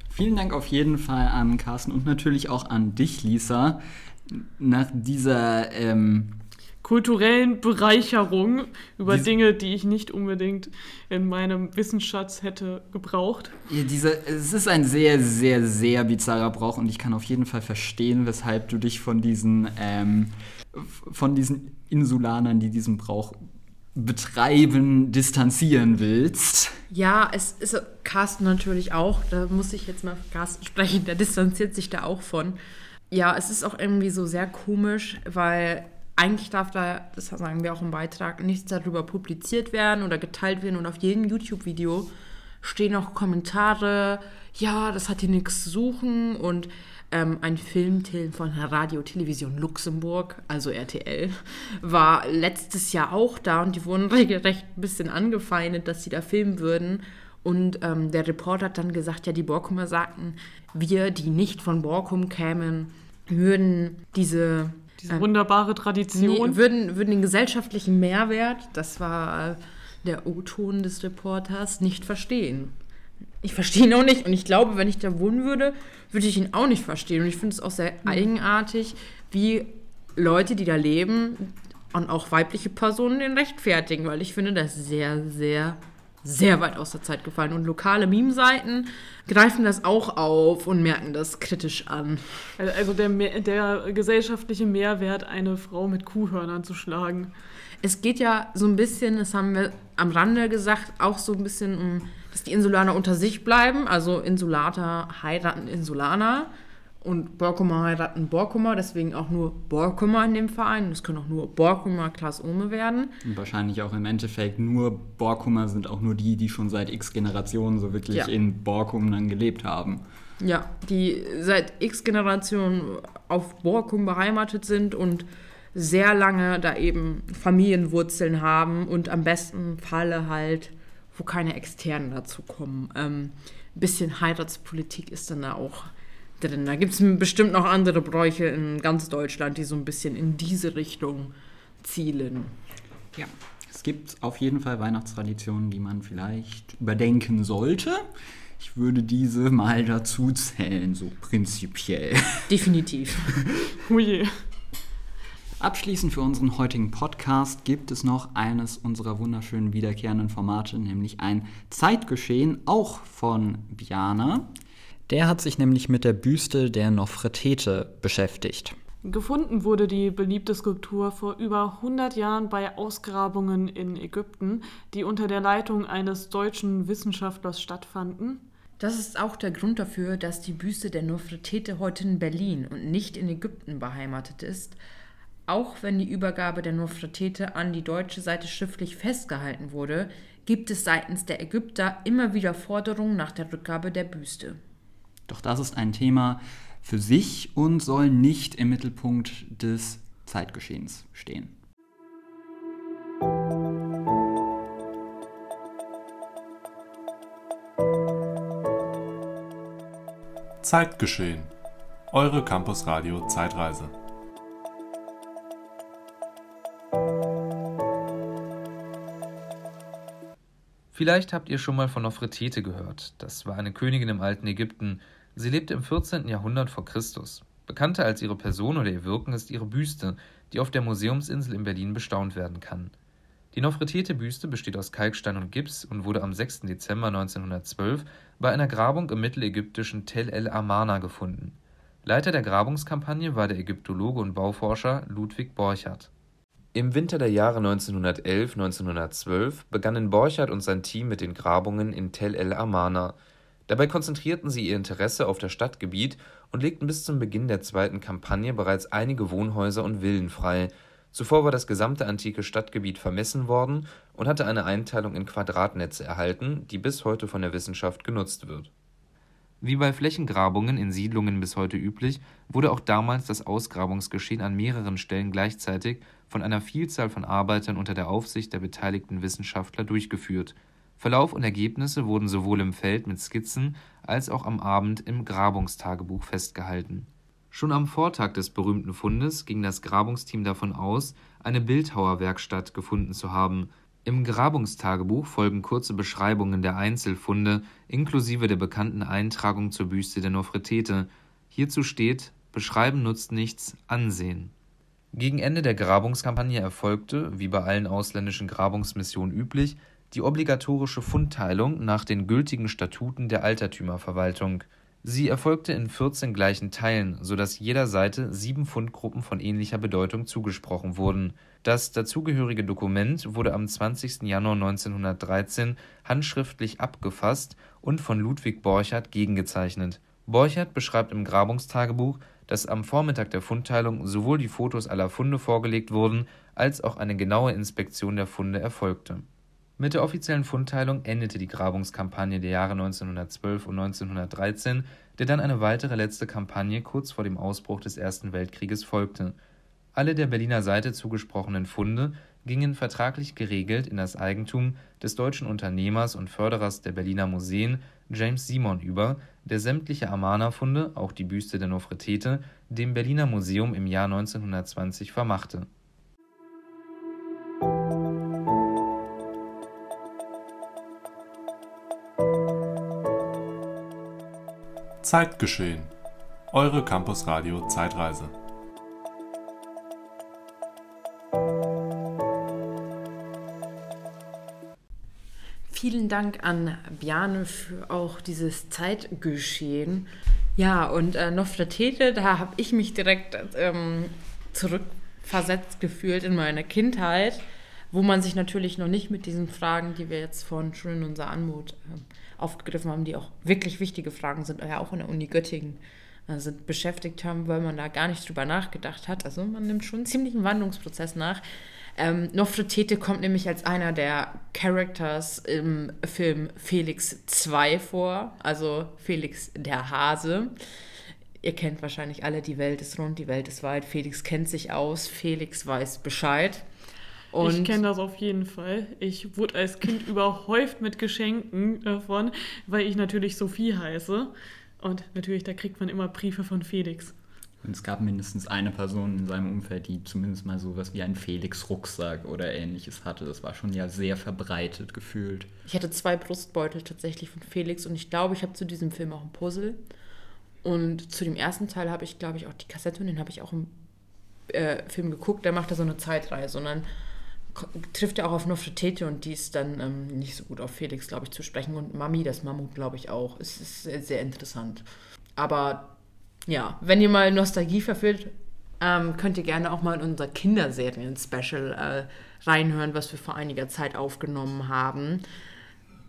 Vielen Dank auf jeden Fall an Carsten und natürlich auch an dich, Lisa. Nach dieser ähm, kulturellen Bereicherung über Dies Dinge, die ich nicht unbedingt in meinem Wissensschatz hätte gebraucht. Ja, diese, es ist ein sehr, sehr, sehr bizarrer Brauch und ich kann auf jeden Fall verstehen, weshalb du dich von diesen, ähm, von diesen Insulanern, die diesen Brauch betreiben, distanzieren willst. Ja, es ist Carsten natürlich auch, da muss ich jetzt mal Carsten sprechen, der distanziert sich da auch von. Ja, es ist auch irgendwie so sehr komisch, weil eigentlich darf da, das sagen wir auch im Beitrag, nichts darüber publiziert werden oder geteilt werden. Und auf jedem YouTube-Video stehen auch Kommentare, ja, das hat hier nichts zu suchen. Und ähm, ein Film von Radio Television Luxemburg, also RTL, war letztes Jahr auch da. Und die wurden regelrecht ein bisschen angefeindet, dass sie da filmen würden. Und ähm, der Reporter hat dann gesagt, ja, die Borkumer sagten, wir, die nicht von Borkum kämen, würden diese diese ähm, wunderbare Tradition. Nee, würden, würden den gesellschaftlichen Mehrwert, das war der O-Ton des Reporters, nicht verstehen. Ich verstehe ihn auch nicht und ich glaube, wenn ich da wohnen würde, würde ich ihn auch nicht verstehen. Und ich finde es auch sehr mhm. eigenartig, wie Leute, die da leben und auch weibliche Personen den rechtfertigen, weil ich finde das sehr, sehr sehr weit aus der Zeit gefallen. Und lokale Meme-Seiten greifen das auch auf und merken das kritisch an. Also der, der gesellschaftliche Mehrwert, eine Frau mit Kuhhörnern zu schlagen. Es geht ja so ein bisschen, das haben wir am Rande gesagt, auch so ein bisschen um, dass die Insulaner unter sich bleiben. Also Insulater heiraten Insulaner. Und Borkumer heiraten Borkumer, deswegen auch nur Borkumer in dem Verein. Es können auch nur Borkumer Klaas Ohme werden. Und wahrscheinlich auch im Endeffekt nur Borkumer sind auch nur die, die schon seit x Generationen so wirklich ja. in Borkum dann gelebt haben. Ja, die seit x Generationen auf Borkum beheimatet sind und sehr lange da eben Familienwurzeln haben und am besten Falle halt, wo keine Externen dazu kommen. Ähm, ein bisschen Heiratspolitik ist dann da auch drin. Da gibt es bestimmt noch andere Bräuche in ganz Deutschland, die so ein bisschen in diese Richtung zielen. Ja, es gibt auf jeden Fall Weihnachtstraditionen, die man vielleicht überdenken sollte. Ich würde diese mal dazu zählen, so prinzipiell. Definitiv. Hui. Abschließend für unseren heutigen Podcast gibt es noch eines unserer wunderschönen wiederkehrenden Formate, nämlich ein Zeitgeschehen, auch von Biana. Der hat sich nämlich mit der Büste der Nofretete beschäftigt. Gefunden wurde die beliebte Skulptur vor über 100 Jahren bei Ausgrabungen in Ägypten, die unter der Leitung eines deutschen Wissenschaftlers stattfanden. Das ist auch der Grund dafür, dass die Büste der Nofretete heute in Berlin und nicht in Ägypten beheimatet ist, auch wenn die Übergabe der Nofretete an die deutsche Seite schriftlich festgehalten wurde, gibt es seitens der Ägypter immer wieder Forderungen nach der Rückgabe der Büste. Doch das ist ein Thema für sich und soll nicht im Mittelpunkt des Zeitgeschehens stehen. Zeitgeschehen. Eure Campus Radio Zeitreise. Vielleicht habt ihr schon mal von Nofretete gehört. Das war eine Königin im alten Ägypten, Sie lebte im 14. Jahrhundert vor Christus. Bekannter als ihre Person oder ihr Wirken ist ihre Büste, die auf der Museumsinsel in Berlin bestaunt werden kann. Die Nofretete-Büste besteht aus Kalkstein und Gips und wurde am 6. Dezember 1912 bei einer Grabung im mittelägyptischen Tel el Amarna gefunden. Leiter der Grabungskampagne war der Ägyptologe und Bauforscher Ludwig Borchardt. Im Winter der Jahre 1911/1912 begannen Borchardt und sein Team mit den Grabungen in Tel el Amarna. Dabei konzentrierten sie ihr Interesse auf das Stadtgebiet und legten bis zum Beginn der zweiten Kampagne bereits einige Wohnhäuser und Villen frei. Zuvor war das gesamte antike Stadtgebiet vermessen worden und hatte eine Einteilung in Quadratnetze erhalten, die bis heute von der Wissenschaft genutzt wird. Wie bei Flächengrabungen in Siedlungen bis heute üblich, wurde auch damals das Ausgrabungsgeschehen an mehreren Stellen gleichzeitig von einer Vielzahl von Arbeitern unter der Aufsicht der beteiligten Wissenschaftler durchgeführt. Verlauf und Ergebnisse wurden sowohl im Feld mit Skizzen als auch am Abend im Grabungstagebuch festgehalten. Schon am Vortag des berühmten Fundes ging das Grabungsteam davon aus, eine Bildhauerwerkstatt gefunden zu haben. Im Grabungstagebuch folgen kurze Beschreibungen der Einzelfunde inklusive der bekannten Eintragung zur Büste der Nofretete. Hierzu steht: Beschreiben nutzt nichts, ansehen. Gegen Ende der Grabungskampagne erfolgte, wie bei allen ausländischen Grabungsmissionen üblich, die obligatorische Fundteilung nach den gültigen Statuten der Altertümerverwaltung. Sie erfolgte in 14 gleichen Teilen, so dass jeder Seite sieben Fundgruppen von ähnlicher Bedeutung zugesprochen wurden. Das dazugehörige Dokument wurde am 20. Januar 1913 handschriftlich abgefasst und von Ludwig Borchardt gegengezeichnet. Borchardt beschreibt im Grabungstagebuch, dass am Vormittag der Fundteilung sowohl die Fotos aller Funde vorgelegt wurden, als auch eine genaue Inspektion der Funde erfolgte. Mit der offiziellen Fundteilung endete die Grabungskampagne der Jahre 1912 und 1913, der dann eine weitere letzte Kampagne kurz vor dem Ausbruch des Ersten Weltkrieges folgte. Alle der Berliner Seite zugesprochenen Funde gingen vertraglich geregelt in das Eigentum des deutschen Unternehmers und Förderers der Berliner Museen James Simon über, der sämtliche Amarna-Funde, auch die Büste der Nofretete, dem Berliner Museum im Jahr 1920 vermachte. Zeitgeschehen. Eure Campusradio Zeitreise. Vielen Dank an Bjane für auch dieses Zeitgeschehen. Ja, und äh, Nofretete, da habe ich mich direkt ähm, zurückversetzt gefühlt in meine Kindheit, wo man sich natürlich noch nicht mit diesen Fragen, die wir jetzt von schon in unserer Anmut äh, aufgegriffen haben, die auch wirklich wichtige Fragen sind, ja auch in der Uni Göttingen äh, sind, beschäftigt haben, weil man da gar nicht drüber nachgedacht hat. Also man nimmt schon einen ziemlichen Wandlungsprozess nach. Ähm, Nofretete kommt nämlich als einer der Characters im Film Felix 2 vor, also Felix der Hase. Ihr kennt wahrscheinlich alle, die Welt ist rund, die Welt ist weit. Felix kennt sich aus, Felix weiß Bescheid. Und ich kenne das auf jeden Fall. Ich wurde als Kind überhäuft mit Geschenken davon, weil ich natürlich Sophie heiße. Und natürlich, da kriegt man immer Briefe von Felix. Und es gab mindestens eine Person in seinem Umfeld, die zumindest mal sowas wie einen Felix-Rucksack oder ähnliches hatte. Das war schon ja sehr verbreitet gefühlt. Ich hatte zwei Brustbeutel tatsächlich von Felix und ich glaube, ich habe zu diesem Film auch ein Puzzle. Und zu dem ersten Teil habe ich, glaube ich, auch die Kassette und den habe ich auch im äh, Film geguckt. Der macht da so eine Zeitreise und dann trifft er auch auf Nofretete und die ist dann ähm, nicht so gut auf Felix, glaube ich, zu sprechen. Und Mami, das Mammut, glaube ich, auch. Es ist sehr, sehr interessant. Aber ja, wenn ihr mal Nostalgie verführt, ähm, könnt ihr gerne auch mal in unser Kinderserien-Special äh, reinhören, was wir vor einiger Zeit aufgenommen haben.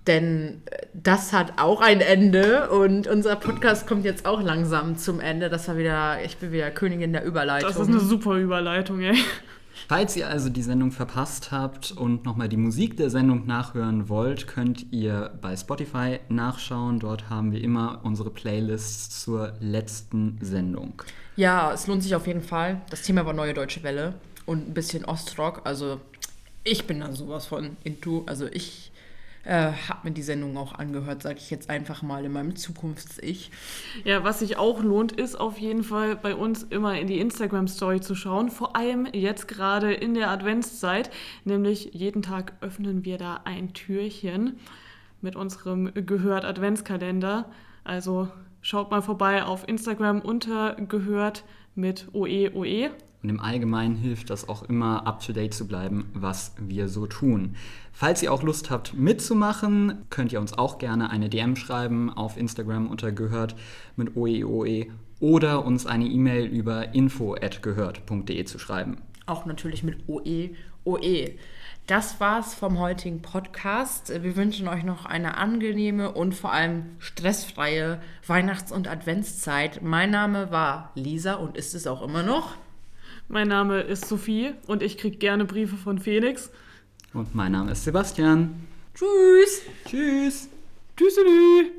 Denn äh, das hat auch ein Ende und unser Podcast kommt jetzt auch langsam zum Ende. Das war wieder, ich bin wieder Königin der Überleitung. Das ist eine super Überleitung, ey. Falls ihr also die Sendung verpasst habt und nochmal die Musik der Sendung nachhören wollt, könnt ihr bei Spotify nachschauen. Dort haben wir immer unsere Playlists zur letzten Sendung. Ja, es lohnt sich auf jeden Fall. Das Thema war Neue Deutsche Welle und ein bisschen Ostrock. Also ich bin da sowas von into. Also ich äh, habe mir die Sendung auch angehört, sage ich jetzt einfach mal in meinem Zukunfts-Ich. Ja, was sich auch lohnt, ist auf jeden Fall bei uns immer in die Instagram-Story zu schauen. Vor allem jetzt gerade in der Adventszeit. Nämlich jeden Tag öffnen wir da ein Türchen mit unserem Gehört Adventskalender. Also schaut mal vorbei auf Instagram unter Gehört mit OE OE. Und im Allgemeinen hilft das auch immer, up-to-date zu bleiben, was wir so tun. Falls ihr auch Lust habt mitzumachen, könnt ihr uns auch gerne eine DM schreiben auf Instagram unter gehört mit OEOE oder uns eine E-Mail über info@gehört.de zu schreiben. Auch natürlich mit OE OE. Das war's vom heutigen Podcast. Wir wünschen euch noch eine angenehme und vor allem stressfreie Weihnachts- und Adventszeit. Mein Name war Lisa und ist es auch immer noch. Mein Name ist Sophie und ich kriege gerne Briefe von Felix. Und mein Name ist Sebastian. Tschüss. Tschüss. Tschüssi.